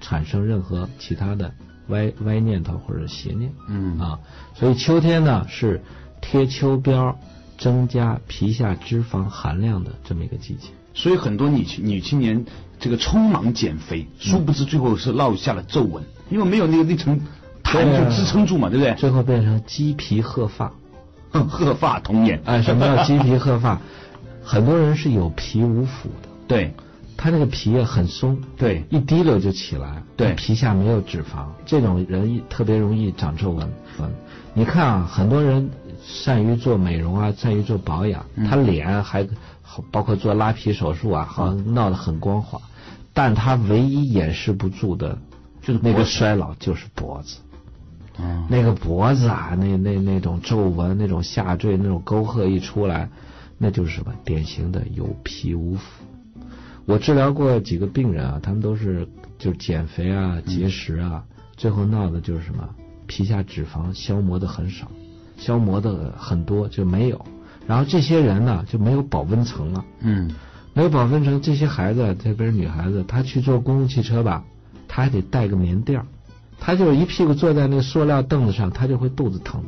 Speaker 2: 产生任何其他的。歪歪念头或者邪念，
Speaker 1: 嗯
Speaker 2: 啊，所以秋天呢是贴秋膘、增加皮下脂肪含量的这么一个季节。
Speaker 1: 所以很多女女青年这个匆忙减肥，殊不知最后是落下了皱纹，因为没有那个那层毯子支撑住嘛，对不对？
Speaker 2: 最后变成鸡皮鹤发，
Speaker 1: 鹤发童颜。
Speaker 2: 哎，什么叫鸡皮鹤发？很多人是有皮无腐的，
Speaker 1: 对。
Speaker 2: 他那个皮啊很松，
Speaker 1: 对，
Speaker 2: 一滴溜就起来，
Speaker 1: 对，
Speaker 2: 皮下没有脂肪，这种人特别容易长皱纹。你看啊，很多人善于做美容啊，善于做保养，他脸还包括做拉皮手术啊，好像闹得很光滑，但他唯一掩饰不住的，
Speaker 1: 就是
Speaker 2: 那个衰老，就是脖子。
Speaker 1: 嗯，
Speaker 2: 那个脖子啊，那那那种皱纹，那种下坠，那种沟壑一出来，那就是什么？典型的有皮无腐。我治疗过几个病人啊，他们都是就是减肥啊、节食啊，最后闹的就是什么皮下脂肪消磨的很少，消磨的很多就没有。然后这些人呢就没有保温层了，
Speaker 1: 嗯，
Speaker 2: 没有保温层，这些孩子特别是女孩子，她去坐公共汽车吧，她还得带个棉垫儿，她就是一屁股坐在那个塑料凳子上，她就会肚子疼。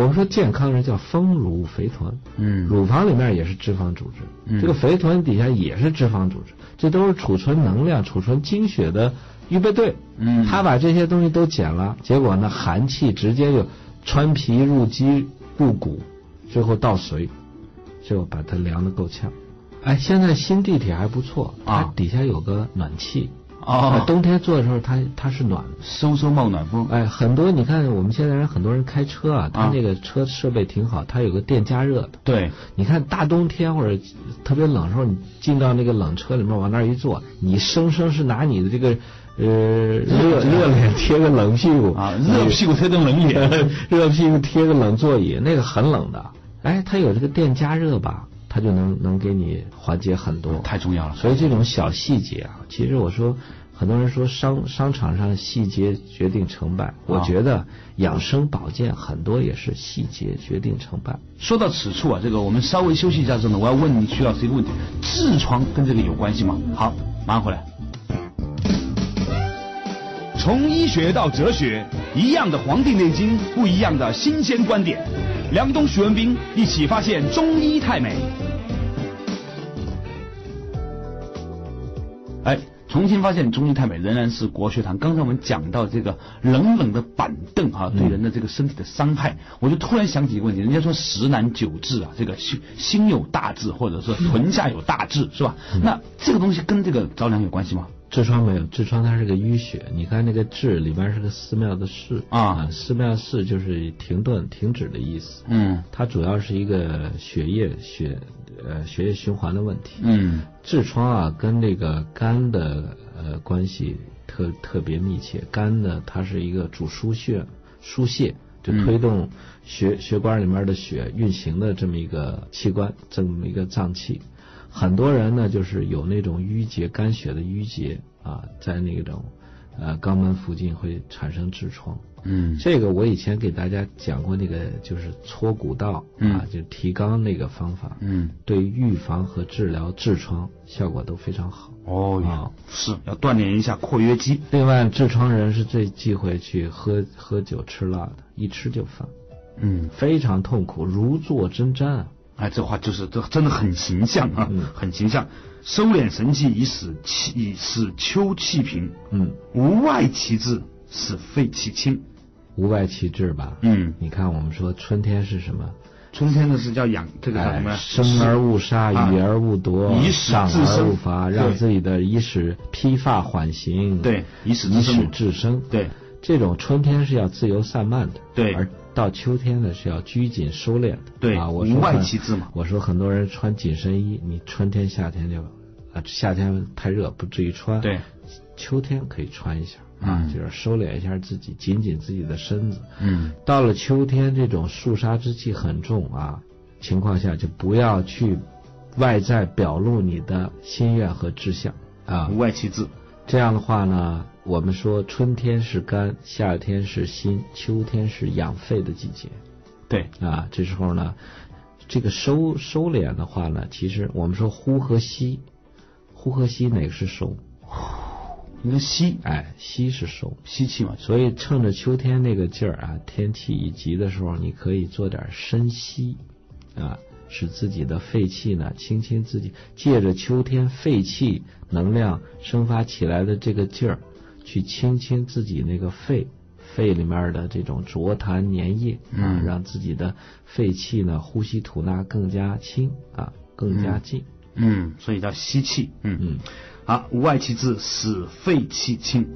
Speaker 2: 我们说健康人叫丰乳肥臀，
Speaker 1: 嗯，
Speaker 2: 乳房里面也是脂肪组织，
Speaker 1: 嗯，
Speaker 2: 这个肥臀底下也是脂肪组织，这都是储存能量、储存精血的预备队，
Speaker 1: 嗯，
Speaker 2: 他把这些东西都减了，结果呢，寒气直接就穿皮入肌入骨，最后到髓，最后把它凉得够呛，哎，现在新地铁还不错，
Speaker 1: 啊
Speaker 2: 它底下有个暖气。
Speaker 1: 哦
Speaker 2: 呃冬天坐的时候，它它是暖的。
Speaker 1: 收收冒暖风。
Speaker 2: 哎，很多你看我们现在人很多人开车啊，他
Speaker 1: 啊
Speaker 2: 那个车设备挺好，它有个电加热的。
Speaker 1: 对，
Speaker 2: 你看大冬天或者特别冷的时候，你进到那个冷车里面往那儿一坐，你生生是拿你的这个呃热热脸贴个冷屁股
Speaker 1: 啊，热屁股贴个冷脸。
Speaker 2: 热屁股贴个冷座椅，那个很冷的。哎，它有这个电加热吧，它就能能给你缓解很多。
Speaker 1: 太重要了。
Speaker 2: 所以这种小细节啊，其实我说，很多人说商商场上细节决定成败，我
Speaker 1: 啊
Speaker 2: 觉得养生保健很多也是细节决定成败。
Speaker 1: 说到此处啊，这个我们稍微休息一下之后呢，我要问你徐老师一个问题：痔疮跟这个有关系吗？好，马上回来。
Speaker 3: 从医学到哲学，一样的《黄帝内经》，不一样的新鲜观点。梁冬、徐文斌一起发现中医太美。
Speaker 1: 哎，重新发现中医太美仍然是国学堂。刚才我们讲到这个冷冷的板凳哈、对人的这个身体的伤害，我就突然想起一个问题：人家说十难九痔啊，这个心心有大志，或者说臀下有大志，是吧？那这个东西跟这个着凉有关系吗？
Speaker 2: 痔疮没有，痔疮它是个淤血。你看那个痔里边是个寺庙的寺
Speaker 1: 啊
Speaker 2: 寺庙寺就是停顿、停止的意思。
Speaker 1: 嗯
Speaker 2: 它主要是一个血液血呃血液循环的问题。
Speaker 1: 嗯
Speaker 2: 痔疮啊，跟这个肝的呃关系特特别密切。肝呢，它是一个主输血、输血，就推动血、血管里面的血运行的这么一个器官，这么一个脏器。很多人呢，就是有那种淤结、肝血的淤结啊，在那种呃肛门附近会产生痔疮。
Speaker 1: 嗯
Speaker 2: 这个我以前给大家讲过，那个就是搓骨道啊，就提肛那个方法，
Speaker 1: 嗯，
Speaker 2: 对预防和治疗痔疮效果都非常好。
Speaker 1: 哦
Speaker 2: 啊
Speaker 1: 是要锻炼一下括约肌。
Speaker 2: 另外，痔疮人是最忌讳去喝喝酒吃辣的，一吃就犯，
Speaker 1: 嗯，
Speaker 2: 非常痛苦，如坐针毡啊。
Speaker 1: 哎，这话就是这真的很形象啊，
Speaker 2: 嗯
Speaker 1: 很形象。收敛神气以使气以使秋气平，
Speaker 2: 嗯，
Speaker 1: 无外其志，使肺气清。
Speaker 2: 无外其志吧。
Speaker 1: 嗯，
Speaker 2: 你看，我们说春天是什么？
Speaker 1: 春天呢是叫养这个叫什么？
Speaker 2: 生而勿杀，
Speaker 1: 啊
Speaker 2: 予而勿夺，
Speaker 1: 以使
Speaker 2: 赏而勿罚，
Speaker 1: 对
Speaker 2: 让自己的以使披发缓行，
Speaker 1: 对，以使
Speaker 2: 以使。
Speaker 1: 自生。对，
Speaker 2: 这种春天是要自由散漫的，
Speaker 1: 对
Speaker 2: 而到秋天呢是要拘谨收敛的，
Speaker 1: 对
Speaker 2: 啊，我
Speaker 1: 无外其志嘛。
Speaker 2: 我说很多人穿紧身衣，你春天夏天就啊夏天太热不至于穿，
Speaker 1: 对，
Speaker 2: 秋天可以穿一下啊，
Speaker 1: 嗯。
Speaker 2: 就是收敛一下自己，紧紧自己的身子。
Speaker 1: 嗯，
Speaker 2: 到了秋天，这种肃杀之气很重啊情况下，就不要去外在表露你的心愿和志向啊。
Speaker 1: 无，外其志。
Speaker 2: 这样的话呢，我们说春天是肝，夏天是心，秋天是养肺的季节
Speaker 1: 对，
Speaker 2: 啊。这时候呢，这个收收敛的话呢，其实我们说呼和吸，呼和吸哪个是收？
Speaker 1: 你看吸
Speaker 2: 哎，吸是收。
Speaker 1: 吸气嘛，
Speaker 2: 所以趁着秋天那个劲儿啊，天气一急的时候，你可以做点深吸，啊，使自己的肺气呢清清自己，借着秋天肺气能量生发起来的这个劲儿，去清清自己那个肺，肺里面的这种浊痰粘液啊，
Speaker 1: 嗯
Speaker 2: 让自己的肺气呢呼吸吐纳更加清啊，更加静。
Speaker 1: 嗯，所以叫吸气。嗯
Speaker 2: 嗯，
Speaker 1: 好，无外其志，使肺气清。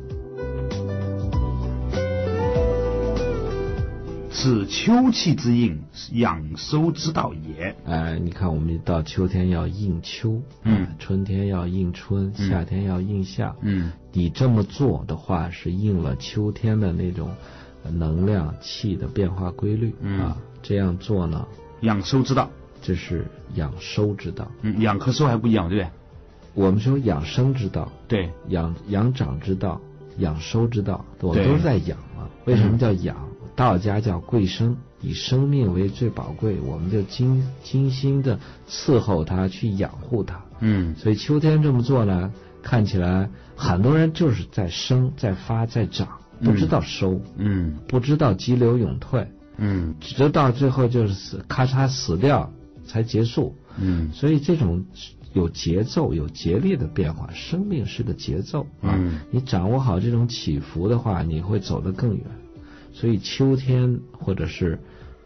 Speaker 1: 此秋气之应，养收之道也。
Speaker 2: 哎，你看，我们到秋天要应秋，
Speaker 1: 嗯
Speaker 2: 啊春天要应春，
Speaker 1: 嗯
Speaker 2: 夏天要应夏，
Speaker 1: 嗯
Speaker 2: 你这么做的话，是应了秋天的那种呃能量气的变化规律、
Speaker 1: 嗯
Speaker 2: 啊。这样做呢，
Speaker 1: 养收之道。
Speaker 2: 这是养收之道。
Speaker 1: 嗯，养和收还不一样，对不对？
Speaker 2: 我们说养生之道、
Speaker 1: 对，
Speaker 2: 养养长之道、养收之道，我都是在养啊。为什么叫养？道家叫贵生，以生命为最宝贵，我们就精精心的伺候它，去养护它。
Speaker 1: 嗯
Speaker 2: 所以秋天这么做呢，看起来很多人就是在生、在发、在长，不知道收，
Speaker 1: 嗯
Speaker 2: 不知道急流勇退，
Speaker 1: 嗯
Speaker 2: 直到最后就是死，咔嚓死掉才结束。
Speaker 1: 嗯
Speaker 2: 所以这种有节奏、有节律的变化，生命是个节奏啊。
Speaker 1: 嗯
Speaker 2: 你掌握好这种起伏的话，你会走得更远。所以秋天或者是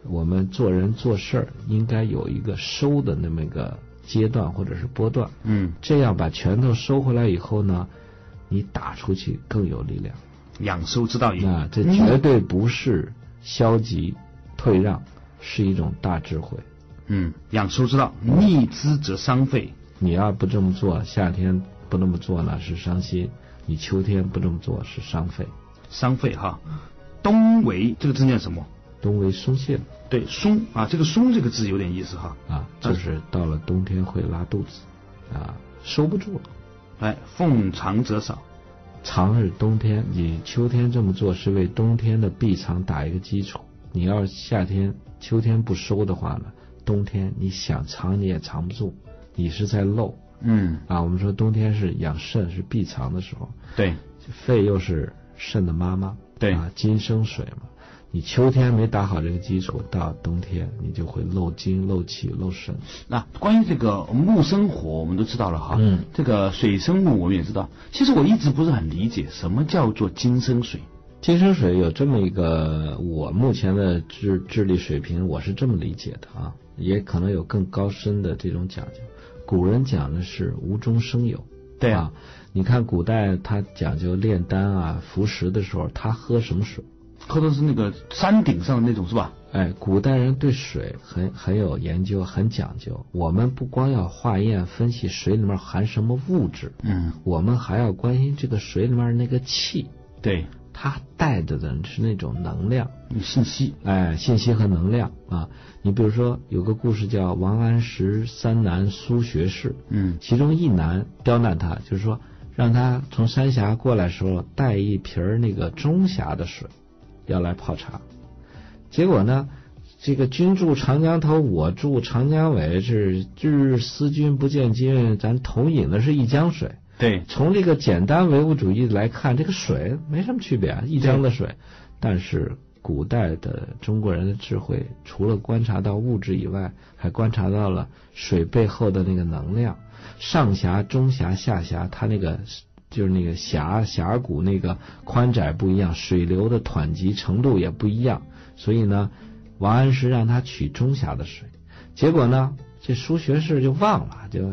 Speaker 2: 我们做人做事儿，应该有一个收的那么一个阶段或者是波段。
Speaker 1: 嗯，
Speaker 2: 这样把拳头收回来以后呢，你打出去更有力量。
Speaker 1: 养收之道也。
Speaker 2: 那这绝对不是消极退让，是一种大智慧。
Speaker 1: 嗯，养收之道，逆之则伤肺。
Speaker 2: 你要不这么做，夏天不那么做呢是伤心；你秋天不这么做是伤肺。
Speaker 1: 伤肺哈。冬为这个字念什么？
Speaker 2: 冬为松懈。
Speaker 1: 对，松啊，这个松这个字有点意思哈。
Speaker 2: 啊，就是到了冬天会拉肚子，啊，收不住了。
Speaker 1: 哎，奉长则少。
Speaker 2: 藏是冬天，你秋天这么做是为冬天的闭藏打一个基础。你要夏天、秋天不收的话呢，冬天你想藏你也藏不住，你是在漏。
Speaker 1: 嗯。
Speaker 2: 啊，我们说冬天是养肾是闭藏的时候。
Speaker 1: 对。
Speaker 2: 肺又是肾的妈妈。
Speaker 1: 对。
Speaker 2: 啊，金生水嘛。你秋天没打好这个基础，到冬天你就会漏金、漏气、漏肾。
Speaker 1: 那关于这个木生火，我们都知道了哈。
Speaker 2: 嗯。
Speaker 1: 这个水生木，我们也知道。其实我一直不是很理解，什么叫做金生水？
Speaker 2: 金生水有这么一个，我目前的智智力水平，我是这么理解的啊，也可能有更高深的这种讲究。古人讲的是无中生有。
Speaker 1: 对
Speaker 2: 啊。你看古代他讲究炼丹啊、服食的时候，他喝什么水？
Speaker 1: 喝的是那个山顶上的那种是吧？
Speaker 2: 哎，古代人对水很很有研究，很讲究。我们不光要化验分析水里面含什么物质，
Speaker 1: 嗯，
Speaker 2: 我们还要关心这个水里面那个气，
Speaker 1: 对，
Speaker 2: 它带着的是那种能量、
Speaker 1: 信息，
Speaker 2: 哎，信息和能量啊。你比如说有个故事叫王安石三难苏学士，
Speaker 1: 嗯，
Speaker 2: 其中一难刁难他，就是说让他从三峡过来时候带一瓶那个中峡的水。要来泡茶，结果呢，这个君住长江头，我住长江尾，是日思君不见君，咱同饮的是一江水。
Speaker 1: 对，
Speaker 2: 从这个简单唯物主义来看，这个水没什么区别，一江的水。但是古代的中国人的智慧，除了观察到物质以外，还观察到了水背后的那个能量，上峡、中峡、下峡，它那个。就是那个峡峡谷那个宽窄不一样，水流的湍急程度也不一样，所以呢，王安石让他取中峡的水，结果呢，这苏学士就忘了，就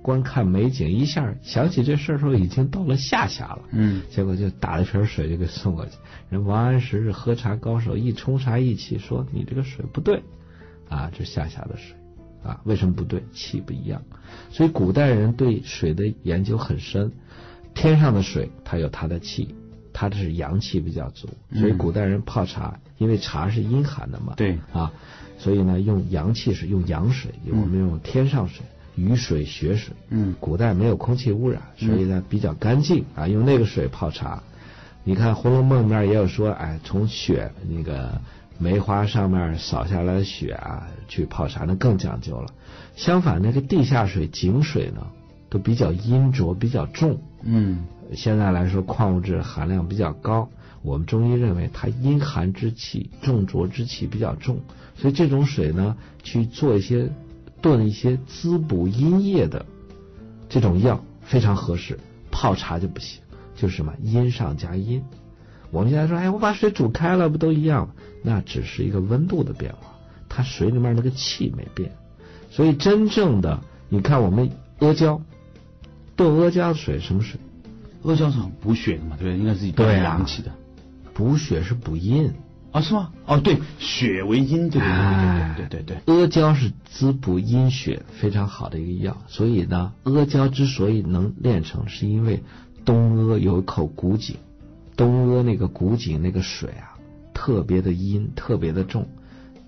Speaker 2: 观看美景，一下想起这事儿时候已经到了下峡了，
Speaker 1: 嗯，
Speaker 2: 结果就打了瓶水就给送过去。人王安石是喝茶高手，一冲茶一起说你这个水不对，啊，这下峡的水，啊，为什么不对？气不一样。所以古代人对水的研究很深。天上的水，它有它的气，它的是阳气比较足，所以古代人泡茶，因为茶是阴寒的嘛，
Speaker 1: 对
Speaker 2: 啊，所以呢用阳气是，用阳水，我们用天上水，雨水、雪水，
Speaker 1: 嗯，
Speaker 2: 古代没有空气污染，所以呢比较干净啊，用那个水泡茶。你看《红楼梦》里面也有说，哎，从雪那个梅花上面扫下来的雪啊，去泡茶，那更讲究了。相反，那个地下水、井水呢？都比较阴浊，比较重。
Speaker 1: 嗯，
Speaker 2: 现在来说矿物质含量比较高，我们中医认为它阴寒之气、重浊之气比较重，所以这种水呢，去做一些炖一些滋补阴液的这种药非常合适。泡茶就不行，就是什么阴上加阴。我们现在说，哎，我把水煮开了，不都一样吗？那只是一个温度的变化，它水里面那个气没变。所以真正的，你看我们阿胶。炖阿胶的水什么水？
Speaker 1: 阿胶是补血的嘛，对不对？应该是补阳气的。
Speaker 2: 补血是补阴
Speaker 1: 啊？是吗？哦，对，血为阴，对对对对对对对。
Speaker 2: 阿胶是滋补阴血非常好的一个药，所以呢，阿胶之所以能炼成，是因为东阿有一口古井，东阿那个古井那个水啊，特别的阴，特别的重，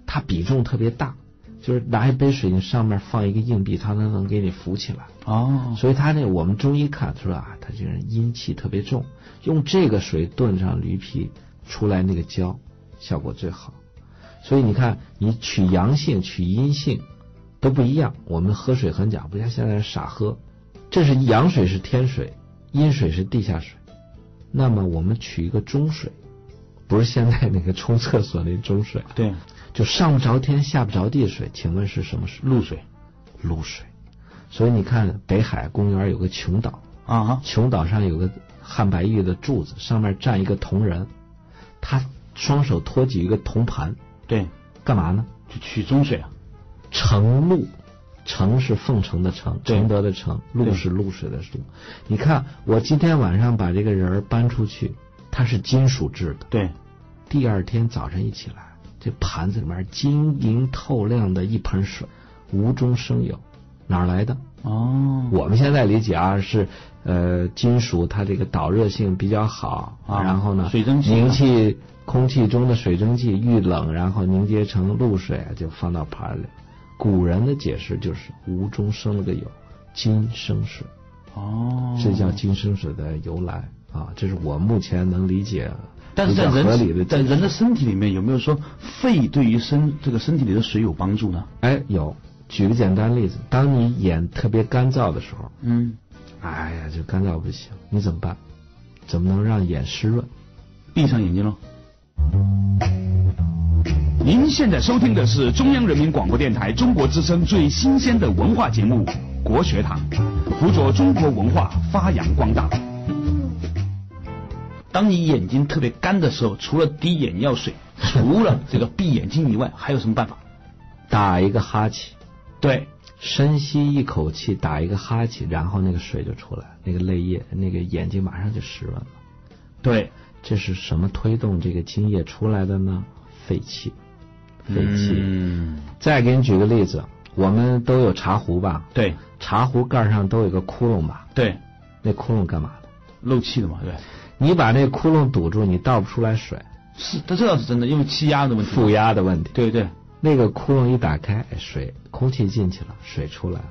Speaker 2: 它比重特别大。就是拿一杯水，你上面放一个硬币，它能能给你浮起来。
Speaker 1: 哦，
Speaker 2: 所以它那我们中医看出来啊，它这个人阴气特别重，用这个水炖上驴皮，出来那个胶效果最好。所以你看，你取阳性、取阴性都不一样。我们喝水很讲，不像现在人傻喝。这是阳水是天水，阴水是地下水。那么我们取一个中水，不是现在那个冲厕所那中水。
Speaker 1: 对。
Speaker 2: 就上不着天下不着地的水，请问是什么水？
Speaker 1: 露水，
Speaker 2: 露水。所以你看北海公园有个琼岛
Speaker 1: 啊，
Speaker 2: 琼岛上有个汉白玉的柱子，上面站一个铜人，他双手托举一个铜盘，
Speaker 1: 对，
Speaker 2: 干嘛呢？
Speaker 1: 就取中水啊，
Speaker 2: 盛露，承是奉承的承，承德的承，露是露水的露。你看，我今天晚上把这个人儿搬出去，它是金属制的。
Speaker 1: 对，
Speaker 2: 第二天早晨一起来，这盘子里面晶莹透亮的一盆水，无中生有，哪儿来的？
Speaker 1: 哦，
Speaker 2: 我们现在理解啊，是呃金属它这个导热性比较好，
Speaker 1: 啊
Speaker 2: 然后呢，
Speaker 1: 水蒸气
Speaker 2: 凝气空气中的水蒸气遇冷，然后凝结成露水，就放到盘里。古人的解释就是无中生了个有，金生水，
Speaker 1: 哦，
Speaker 2: 这叫金生水的由来啊，这是我目前能理解
Speaker 1: 但是在
Speaker 2: 合理的
Speaker 1: 人在人的身体里面有没有说肺对于身这个身体里的水有帮助呢？
Speaker 2: 哎有。举个简单例子，当你眼特别干燥的时候，
Speaker 1: 嗯，
Speaker 2: 哎呀，就干燥不行，你怎么办？怎么能让眼湿润？
Speaker 1: 闭上眼睛喽。
Speaker 3: 您现在收听的是中央人民广播电台中国之声最新鲜的文化节目《国学堂》，辅佐中国文化发扬光大。
Speaker 1: 当你眼睛特别干的时候，除了滴眼药水，除了这个闭眼睛以外，还有什么办法？
Speaker 2: 打一个哈欠，
Speaker 1: 对，
Speaker 2: 深吸一口气，打一个哈欠，然后那个水就出来，那个泪液，那个眼睛马上就湿润了。
Speaker 1: 对，
Speaker 2: 这是什么推动这个津液出来的呢？肺气，肺气。
Speaker 1: 嗯，
Speaker 2: 再给你举个例子，我们都有茶壶吧？
Speaker 1: 对，
Speaker 2: 茶壶盖上都有个窟窿吧？
Speaker 1: 对，
Speaker 2: 那窟窿干嘛的？
Speaker 1: 漏气的嘛，对，
Speaker 2: 你把那窟窿堵住，你倒不出来水，
Speaker 1: 是，它这倒是真的，因为气压的问题。
Speaker 2: 负压的问题。
Speaker 1: 对对，
Speaker 2: 那个窟窿一打开，哎水空气进去了，水出来了。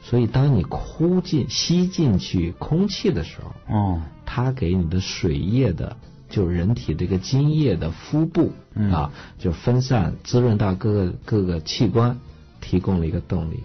Speaker 2: 所以当你呼进吸进去空气的时候，
Speaker 1: 哦，
Speaker 2: 它给你的水液的，就是人体这个津液的腹部、
Speaker 1: 嗯
Speaker 2: 啊，就分散滋润到各个各个器官，提供了一个动力，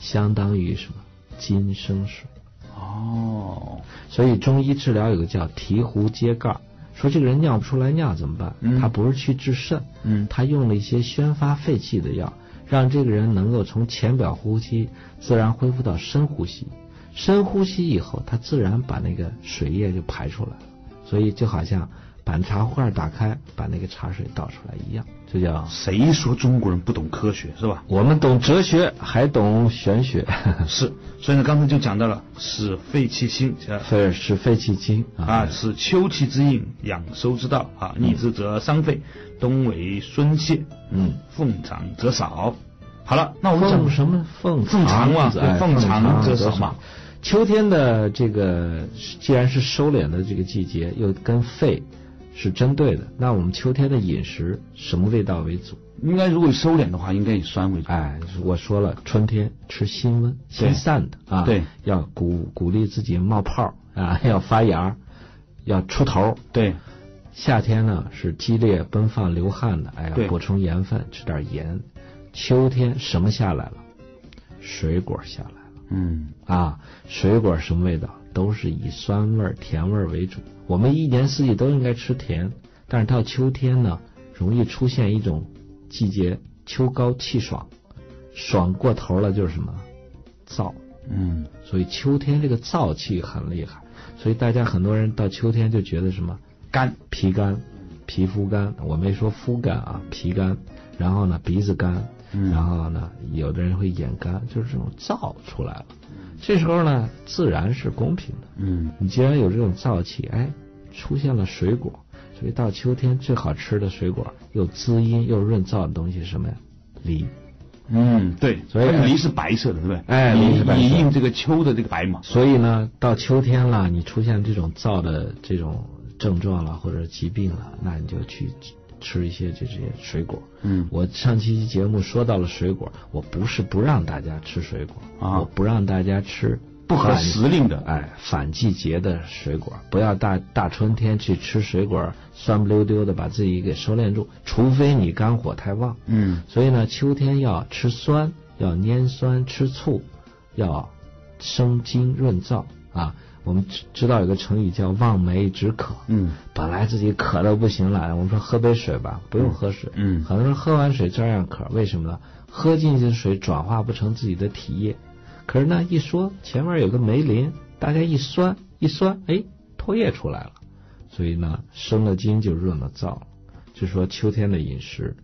Speaker 2: 相当于什么？金生水。
Speaker 1: 哦，
Speaker 2: 所以中医治疗有个叫提壶揭盖儿，说这个人尿不出来尿怎么办？
Speaker 1: 嗯
Speaker 2: 他不是去治肾，
Speaker 1: 嗯
Speaker 2: 他用了一些宣发肺气的药，让这个人能够从浅表呼吸自然恢复到深呼吸。深呼吸以后，他自然把那个水液就排出来了。所以就好像把茶壶盖打开，把那个茶水倒出来一样，这叫
Speaker 1: 谁说中国人不懂科学是吧？
Speaker 2: 我们懂哲学，还懂玄学，
Speaker 1: 是，所以呢，刚才就讲到了使肺气清，
Speaker 2: 是肺气清
Speaker 1: 啊，使秋气之应，养收之道啊，逆之则伤肺，冬为孙泄，
Speaker 2: 嗯，
Speaker 1: 奉长则少。好了，那我们讲
Speaker 2: 什么奉
Speaker 1: 奉长嘛
Speaker 2: 子哎
Speaker 1: 对凤长则少
Speaker 2: 少
Speaker 1: 嘛。
Speaker 2: 秋天的这个既然是收敛的这个季节，又跟肺是针对的，那我们秋天的饮食什么味道为主？
Speaker 1: 应该如果收敛的话，应该以酸为主。
Speaker 2: 哎，我说了，春天吃辛温、辛散的啊，
Speaker 1: 对，
Speaker 2: 要鼓鼓励自己冒泡啊，要发芽，要出头。
Speaker 1: 对，
Speaker 2: 夏天呢是激烈奔放流汗的，哎呀，补充盐分，吃点盐。秋天什么下来了？水果下来了。
Speaker 1: 嗯，
Speaker 2: 啊，水果什么味道？都是以酸味儿、甜味儿为主。我们一年四季都应该吃甜，但是到秋天呢，容易出现一种季节秋高气爽，爽过头了就是什么？燥。
Speaker 1: 嗯，
Speaker 2: 所以秋天这个燥气很厉害，所以大家很多人到秋天就觉得什么？
Speaker 1: 干，
Speaker 2: 皮干、皮肤干，我没说肤干啊，皮干，然后呢鼻子干，
Speaker 1: 嗯。
Speaker 2: 然后呢有的人会眼干，就是这种燥出来了。这时候呢，自然是公平的。
Speaker 1: 嗯，
Speaker 2: 你既然有这种燥气，哎，出现了水果，所以到秋天最好吃的水果，又滋阴又润燥的东西是什么呀？梨。
Speaker 1: 嗯，对，
Speaker 2: 所以
Speaker 1: 梨是白色的，对不对？
Speaker 2: 哎梨是白色
Speaker 1: 以应这个秋的这个白嘛。
Speaker 2: 所以呢，到秋天了，你出现这种燥的这种症状了，或者疾病了，那你就去吃一些这些水果。
Speaker 1: 嗯
Speaker 2: 我上期节目说到了水果，我不是不让大家吃水果，
Speaker 1: 啊
Speaker 2: 我不让大家吃
Speaker 1: 不合时令的
Speaker 2: 哎，反季节的水果，不要大大春天去吃水果，酸不溜丢的把自己给收敛住，除非你肝火太旺。
Speaker 1: 嗯
Speaker 2: 所以呢，秋天要吃酸，要拈酸，吃醋，要生津润燥啊。我们知知道有个成语叫望梅止渴。
Speaker 1: 嗯
Speaker 2: 本来自己渴的不行了，我们说喝杯水吧，不用喝水。
Speaker 1: 嗯
Speaker 2: 很多人喝完水照样渴，为什么呢？喝进去的水转化不成自己的体液，可是呢，一说前面有个梅林，大家一酸一酸，哎，唾液出来了，所以呢，生了津就润了燥了。就说秋天的饮食，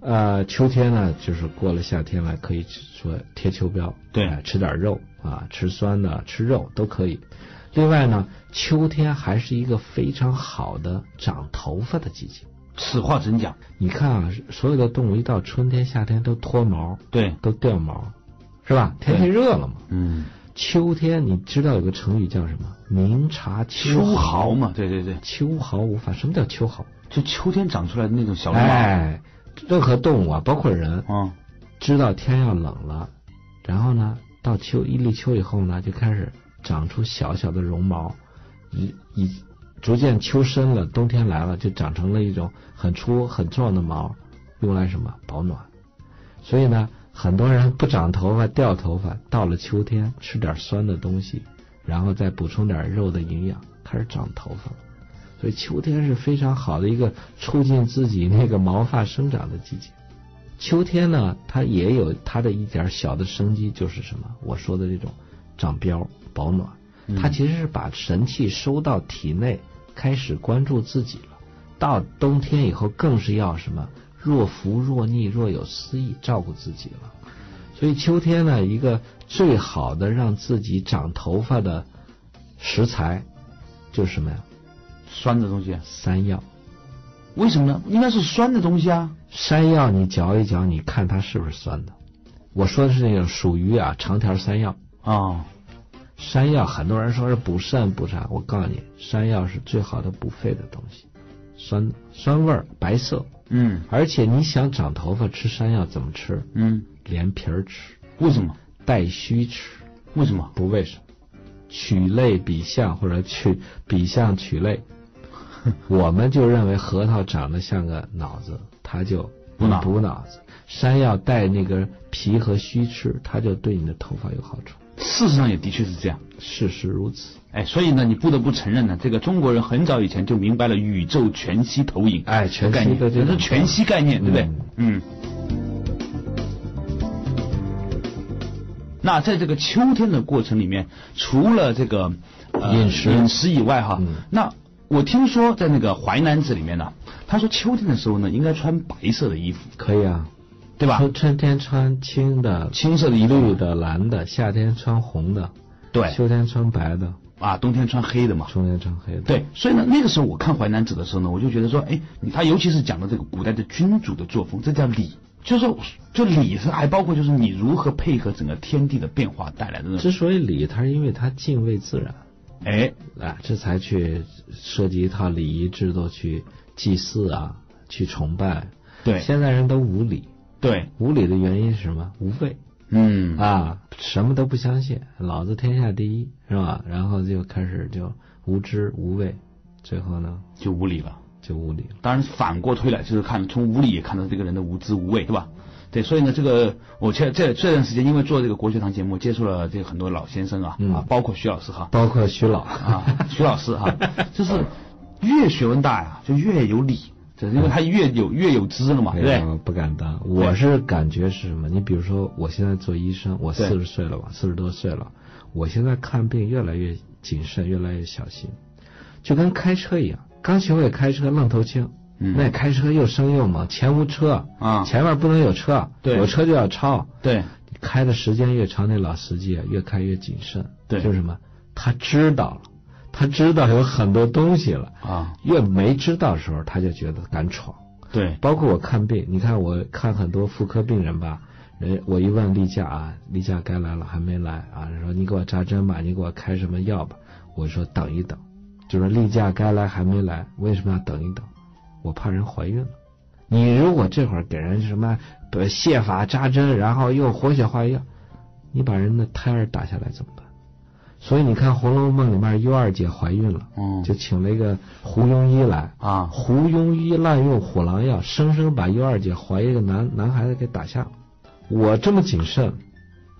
Speaker 2: 呃，秋天呢，就是过了夏天了，可以说贴秋膘，
Speaker 1: 对，
Speaker 2: 吃点肉啊，吃酸的，吃肉都可以。另外呢，秋天还是一个非常好的长头发的季节。
Speaker 1: 此话怎讲？
Speaker 2: 你看啊，所有的动物一到春天、夏天都脱毛，
Speaker 1: 对，
Speaker 2: 都掉毛，是吧？天气热了嘛。
Speaker 1: 嗯。
Speaker 2: 秋天，你知道有个成语叫什么？明察
Speaker 1: 秋毫嘛。对对对。
Speaker 2: 秋毫无法。什么叫秋毫？
Speaker 1: 就秋天长出来的那种小毛。
Speaker 2: 哎，任何动物啊，包括人，
Speaker 1: 嗯，
Speaker 2: 知道天要冷了，然后呢，到秋一立秋以后呢，就开始长出小小的绒毛，一一逐渐秋深了，冬天来了，就长成了一种很粗很壮的毛，用来什么保暖？所以呢。很多人不长头发掉头发，到了秋天吃点酸的东西，然后再补充点肉的营养，开始长头发。所以秋天是非常好的一个促进自己那个毛发生长的季节。秋天呢，它也有它的一点小的生机，就是什么？我说的这种长膘保暖，它其实是把神气收到体内，开始关注自己了。到冬天以后，更是要什么？若福若逆，若有思意，照顾自己了。所以秋天呢，一个最好的让自己长头发的食材就是什么呀？
Speaker 1: 酸的东西，
Speaker 2: 山药。
Speaker 1: 为什么呢？应该是酸的东西啊。
Speaker 2: 山药你嚼一嚼，你看它是不是酸的？我说的是那种属于啊长条山药
Speaker 1: 啊。
Speaker 2: 山药很多人说是补肾补啥，我告诉你，山药是最好的补肺的东西，酸酸味儿，白色。
Speaker 1: 嗯，
Speaker 2: 而且你想长头发，吃山药怎么吃？
Speaker 1: 嗯，
Speaker 2: 连皮儿吃。
Speaker 1: 为什么？
Speaker 2: 带须吃。
Speaker 1: 为什么？
Speaker 2: 不为什么？取类比象或者取比象取类，我们就认为核桃长得像个脑子，它就
Speaker 1: 补脑
Speaker 2: 补脑子。山药带那个皮和须吃，它就对你的头发有好处。
Speaker 1: 事实上也的确是这样，
Speaker 2: 事实如此。
Speaker 1: 哎，所以呢，你不得不承认呢，这个中国人很早以前就明白了宇宙全息投影，
Speaker 2: 哎，全
Speaker 1: 息
Speaker 2: 的
Speaker 1: 这是全息概念，对不对？嗯。那在这个秋天的过程里面，除了这个
Speaker 2: 饮食
Speaker 1: 饮食以外，哈，那我听说在那个《淮南子》里面呢，他说秋天的时候呢，应该穿白色的衣服。
Speaker 2: 可以啊。
Speaker 1: 对吧？
Speaker 2: 春天穿青的、
Speaker 1: 青色的、
Speaker 2: 绿的、蓝的；夏天穿红的，
Speaker 1: 对；
Speaker 2: 秋天穿白的，
Speaker 1: 啊，冬天穿黑的嘛。
Speaker 2: 冬天穿黑的。
Speaker 1: 对，所以呢，那个时候我看《淮南子》的时候呢，我就觉得说，哎，他尤其是讲的这个古代的君主的作风，这叫礼，就是说，就礼是还包括就是你如何配合整个天地的变化带来的。
Speaker 2: 之所以礼，它是因为它敬畏自然，
Speaker 1: 哎，
Speaker 2: 啊，这才去设计一套礼仪制度去祭祀啊，去崇拜。
Speaker 1: 对，
Speaker 2: 现在人都无礼。
Speaker 1: 对，
Speaker 2: 无礼的原因是什么？无畏。
Speaker 1: 嗯
Speaker 2: 啊，什么都不相信，老子天下第一，是吧？然后就开始就无知无畏，最后呢
Speaker 1: 就无礼了，
Speaker 2: 就无礼。
Speaker 1: 当然反过推来就是看从无礼也看到这个人的无知无畏，对吧？对，所以呢，这个我这这这段时间因为做这个国学堂节目，接触了这个很多老先生啊，啊，包括徐老师哈，
Speaker 2: 包括徐老
Speaker 1: 啊，徐老师哈，就是越学问大呀，就越有理。就是因为他越有越有知了嘛，对不对？
Speaker 2: 不敢当，我是感觉是什么？你比如说，我现在做医生，我四十岁了吧，四十多岁了，我现在看病越来越谨慎，越来越小心，就跟开车一样。刚学会开车，愣头青，那开车又生又猛，前无车
Speaker 1: 啊，
Speaker 2: 前面不能有车，有车就要超，
Speaker 1: 对，
Speaker 2: 开的时间越长，那老司机啊越开越谨慎，
Speaker 1: 对，
Speaker 2: 就是什么？他知道了。他知道有很多东西了
Speaker 1: 啊，
Speaker 2: 越没知道的时候，他就觉得敢闯。
Speaker 1: 对，
Speaker 2: 包括我看病，你看我看很多妇科病人吧，人我一问例假啊，例假该来了还没来啊，人说你给我扎针吧，你给我开什么药吧，我说等一等，就说例假该来还没来，为什么要等一等？我怕人怀孕了。你如果这会儿给人什么泻法扎针，然后又活血化瘀药，你把人的胎儿打下来怎么办？所以你看《红楼梦》里面，尤二姐怀孕了，
Speaker 1: 嗯，
Speaker 2: 就请了一个胡庸医来
Speaker 1: 啊。
Speaker 2: 胡庸医滥用虎狼药，生生把尤二姐怀一个男男孩子给打下了。我这么谨慎，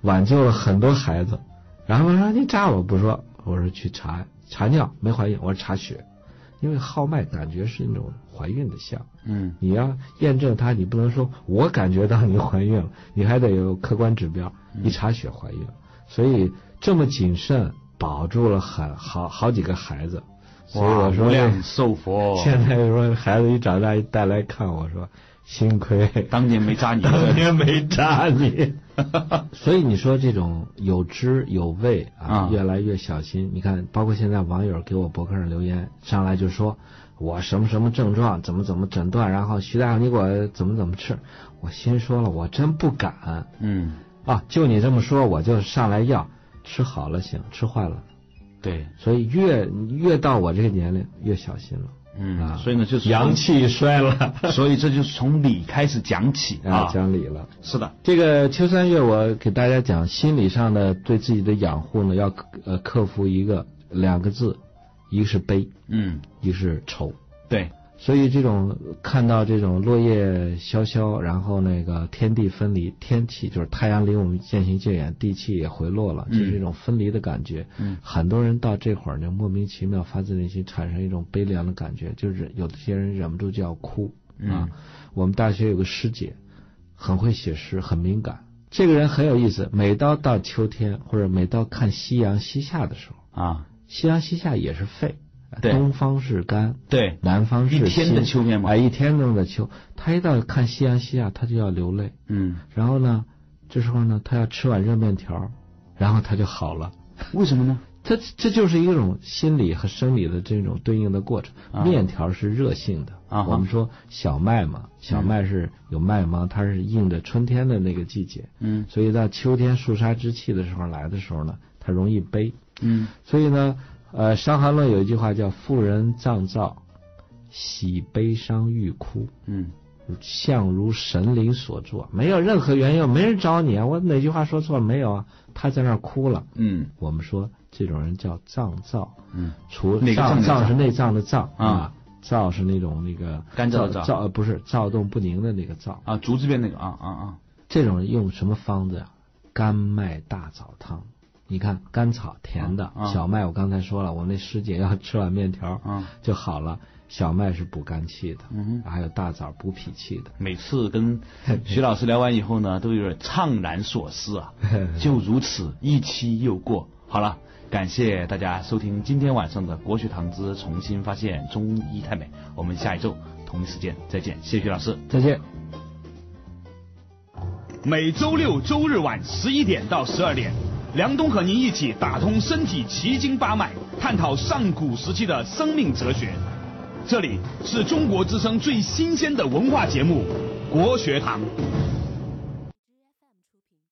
Speaker 2: 挽救了很多孩子。然后说你扎我不说，我说去查查尿没怀孕，我说查血，因为号脉感觉是那种怀孕的象。
Speaker 1: 嗯，
Speaker 2: 你要验证它，你不能说我感觉到你怀孕了，你还得有客观指标。一查血怀孕了，所以。这么谨慎，保住了很好好几个孩子，所以我说
Speaker 1: 寿佛。
Speaker 2: 现在说孩子一长大一带来看我说，幸亏
Speaker 1: 当年没扎你，
Speaker 2: 当年没扎你。所以你说这种有知有畏啊，越来越小心。你看，包括现在网友给我博客上留言，上来就说我什么什么症状，怎么怎么诊断，然后徐大夫你给我怎么怎么吃。我心说了，我真不敢。
Speaker 1: 嗯。
Speaker 2: 啊，就你这么说，我就上来要吃好了行，吃坏了。
Speaker 1: 对。
Speaker 2: 所以越越到我这个年龄，越小心了。
Speaker 1: 嗯，所以呢，就是
Speaker 2: 阳气衰了，
Speaker 1: 所以这就是从理开始讲起啊，
Speaker 2: 讲理了。
Speaker 1: 是的，
Speaker 2: 这个秋三月，我给大家讲心理上的对自己的养护呢，要呃克服一个两个字，一个是悲，
Speaker 1: 嗯，
Speaker 2: 一个是愁，
Speaker 1: 对。
Speaker 2: 所以这种看到这种落叶萧萧，然后那个天地分离，天气就是太阳离我们渐行渐远，地气也回落了，就是一种分离的感觉。
Speaker 1: 嗯，
Speaker 2: 很多人到这会儿就莫名其妙发自内心产生一种悲凉的感觉，就是有些人忍不住就要哭啊。我们大学有个师姐，很会写诗，很敏感。这个人很有意思，每到到秋天或者每到看夕阳西下的时
Speaker 1: 候啊，
Speaker 2: 夕阳西下也是废。
Speaker 1: 对，
Speaker 2: 东方是干，
Speaker 1: 对，
Speaker 2: 南方是
Speaker 1: 一天的秋天嘛，
Speaker 2: 哎，一天中的秋，他一到看夕阳西下，他就要流泪，
Speaker 1: 嗯，
Speaker 2: 然后呢，这时候呢，他要吃碗热面条，然后他就好了，
Speaker 1: 为什么呢？
Speaker 2: 这这就是一种心理和生理的这种对应的过程。面条是热性的，我们说小麦嘛，小麦是有麦芒，它是应着春天的那个季节，
Speaker 1: 嗯，
Speaker 2: 所以到秋天肃杀之气的时候来的时候呢，它容易悲，
Speaker 1: 嗯，
Speaker 2: 所以呢。呃，《伤寒论》有一句话叫“妇人脏躁，喜悲伤欲哭”，
Speaker 1: 嗯，
Speaker 2: 相如神灵所作，没有任何原因，没人找你啊！我哪句话说错了？没有啊？他在那儿哭了，
Speaker 1: 嗯，
Speaker 2: 我们说这种人叫脏躁，
Speaker 1: 嗯，
Speaker 2: 除
Speaker 1: 脏
Speaker 2: 脏是内脏的脏
Speaker 1: 啊，
Speaker 2: 躁是那种那个
Speaker 1: 干燥的
Speaker 2: 躁，不是躁动不宁的那个躁
Speaker 1: 啊，竹字边那个啊啊啊，
Speaker 2: 这种人用什么方子呀？甘麦大枣汤。你看甘草甜的，小麦我刚才说了，我那师姐要吃碗面条就好了。小麦是补肝气的，嗯还有大枣补脾气的。
Speaker 1: 每次跟 徐老师聊完以后呢，都有点怅然所思啊。就如此一期又过，好了，感谢大家收听今天晚上的国学堂之重新发现中医太美。我们下一周同一时间再见，谢谢徐老师，
Speaker 2: 再见。
Speaker 3: 每周六周日晚十一点到十二点。梁冬和您一起打通身体奇经八脉，探讨上古时期的生命哲学。这里是中国之声最新鲜的文化节目《国学堂》。